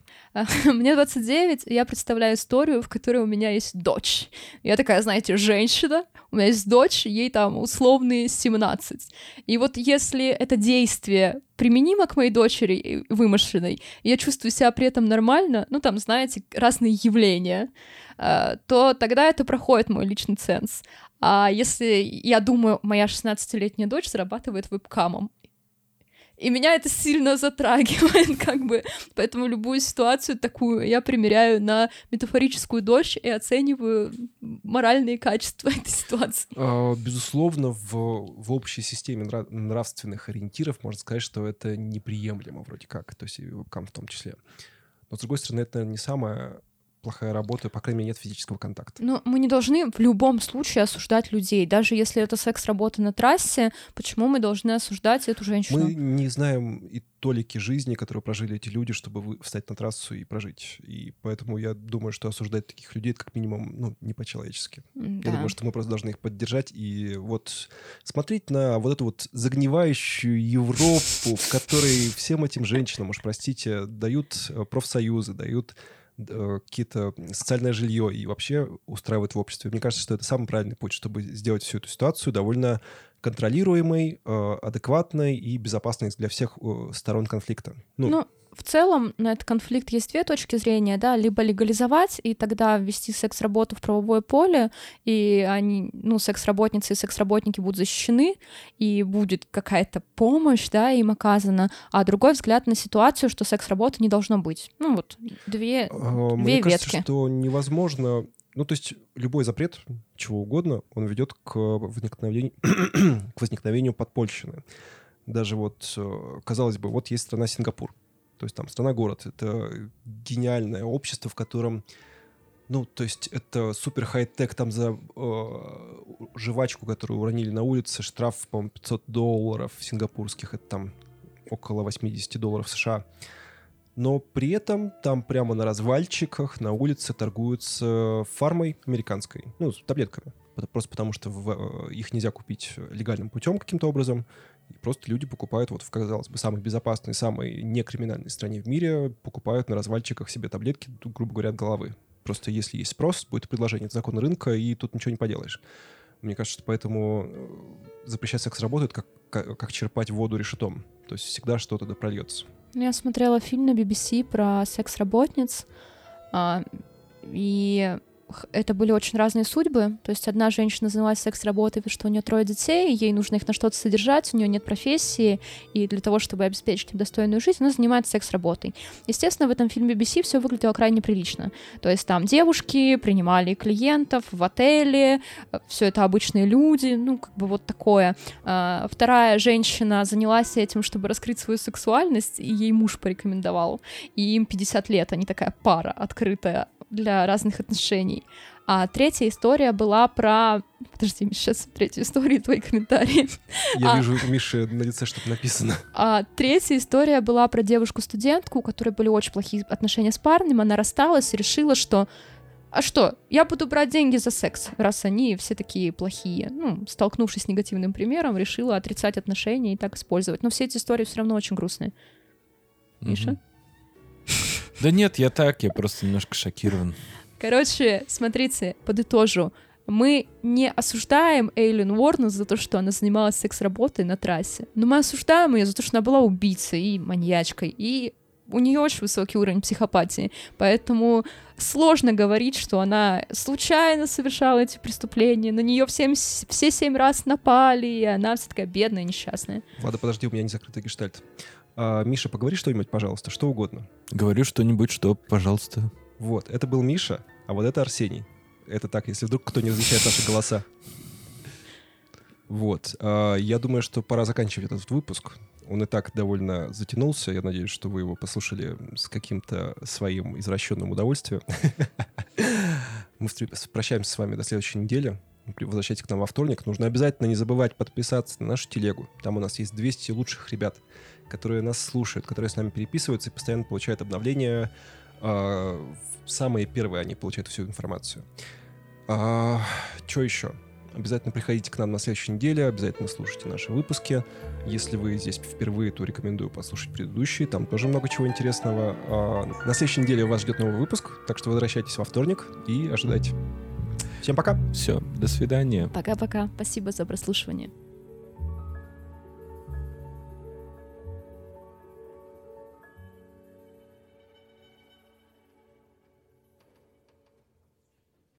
Мне 29, я представляю историю, в которой у меня есть дочь. Я такая, знаете, женщина, у меня есть дочь, ей там условные 17. И вот если это действие применимо к моей дочери вымышленной, я чувствую себя при этом нормально, ну там, знаете, разные явления, э, то тогда это проходит мой личный ценз. А если я думаю, моя 16-летняя дочь зарабатывает вебкамом, и меня это сильно затрагивает, как бы. Поэтому любую ситуацию такую я примеряю на метафорическую дочь и оцениваю моральные качества этой ситуации. А, безусловно, в, в общей системе нравственных ориентиров можно сказать, что это неприемлемо вроде как, то есть в том числе. Но, с другой стороны, это не самое плохая работа, по крайней мере, нет физического контакта. Но мы не должны в любом случае осуждать людей. Даже если это секс-работа на трассе, почему мы должны осуждать эту женщину? Мы не знаем и толики жизни, которые прожили эти люди, чтобы встать на трассу и прожить. И поэтому я думаю, что осуждать таких людей, это как минимум, ну, не по-человечески. Да. Я думаю, что мы просто должны их поддержать и вот смотреть на вот эту вот загнивающую Европу, в которой всем этим женщинам, уж простите, дают э, профсоюзы, дают какие-то социальное жилье и вообще устраивать в обществе. Мне кажется, что это самый правильный путь, чтобы сделать всю эту ситуацию довольно контролируемой, э, адекватной и безопасной для всех э, сторон конфликта. Ну, ну в целом на этот конфликт есть две точки зрения, да, либо легализовать и тогда ввести секс-работу в правовое поле, и они, ну, секс-работницы и секс-работники будут защищены, и будет какая-то помощь, да, им оказана, а другой взгляд на ситуацию, что секс-работы не должно быть. Ну вот, две, а, две Мне ветки. кажется, что невозможно ну, то есть любой запрет, чего угодно, он ведет к возникновению, к возникновению подпольщины. Даже вот, э, казалось бы, вот есть страна Сингапур. То есть там страна-город — это гениальное общество, в котором ну, то есть это супер хай-тек там за э, жвачку, которую уронили на улице, штраф, по-моему, 500 долларов сингапурских, это там около 80 долларов США. Но при этом там прямо на развальчиках на улице торгуются фармой американской, ну, с таблетками. Просто потому что в, э, их нельзя купить легальным путем каким-то образом И просто люди покупают, вот в, казалось бы, самой безопасной, самой некриминальной стране в мире, покупают на развальчиках себе таблетки, грубо говоря, от головы. Просто если есть спрос, будет предложение. Это закон рынка, и тут ничего не поделаешь. Мне кажется, что поэтому э, запрещать секс работает, как, как, как черпать воду решетом. То есть всегда что-то да прольется. Я смотрела фильм на BBC про секс-работниц, а, и это были очень разные судьбы. То есть одна женщина занялась секс-работой, потому что у нее трое детей, ей нужно их на что-то содержать, у нее нет профессии, и для того, чтобы обеспечить им достойную жизнь, она занимается секс-работой. Естественно, в этом фильме BBC все выглядело крайне прилично. То есть там девушки принимали клиентов в отеле, все это обычные люди, ну, как бы вот такое. А, вторая женщина занялась этим, чтобы раскрыть свою сексуальность, и ей муж порекомендовал. И им 50 лет, они такая пара открытая для разных отношений. А третья история была про... Подожди, Миша, сейчас третью историю, твои комментарии. Я а... вижу у Миши на лице что-то написано. А третья история была про девушку-студентку, у которой были очень плохие отношения с парнем. Она рассталась и решила, что а что, я буду брать деньги за секс, раз они все такие плохие. Ну, столкнувшись с негативным примером, решила отрицать отношения и так использовать. Но все эти истории все равно очень грустные. Миша? Да нет, я так, я просто немножко шокирован. Короче, смотрите, подытожу. Мы не осуждаем Эйлин Уорнес за то, что она занималась секс-работой на трассе, но мы осуждаем ее за то, что она была убийцей и маньячкой, и у нее очень высокий уровень психопатии, поэтому сложно говорить, что она случайно совершала эти преступления, на нее всем, все семь раз напали, и она вся такая бедная, несчастная. Ладно, подожди, у меня не закрытый гештальт. А, Миша, поговори что-нибудь, пожалуйста, что угодно. Говорю что-нибудь, что, пожалуйста. Вот, это был Миша, а вот это Арсений. Это так, если вдруг кто не различает наши голоса. Вот. А, я думаю, что пора заканчивать этот выпуск. Он и так довольно затянулся. Я надеюсь, что вы его послушали с каким-то своим извращенным удовольствием. Мы прощаемся с вами до следующей недели. Возвращайтесь к нам во вторник. Нужно обязательно не забывать подписаться на нашу телегу. Там у нас есть 200 лучших ребят которые нас слушают, которые с нами переписываются и постоянно получают обновления. Э, самые первые они получают всю информацию. А, что еще? Обязательно приходите к нам на следующей неделе, обязательно слушайте наши выпуски. Если вы здесь впервые, то рекомендую послушать предыдущие, там тоже много чего интересного. А, на следующей неделе вас ждет новый выпуск, так что возвращайтесь во вторник и ожидайте. Всем пока. Все, до свидания. Пока-пока. Спасибо за прослушивание.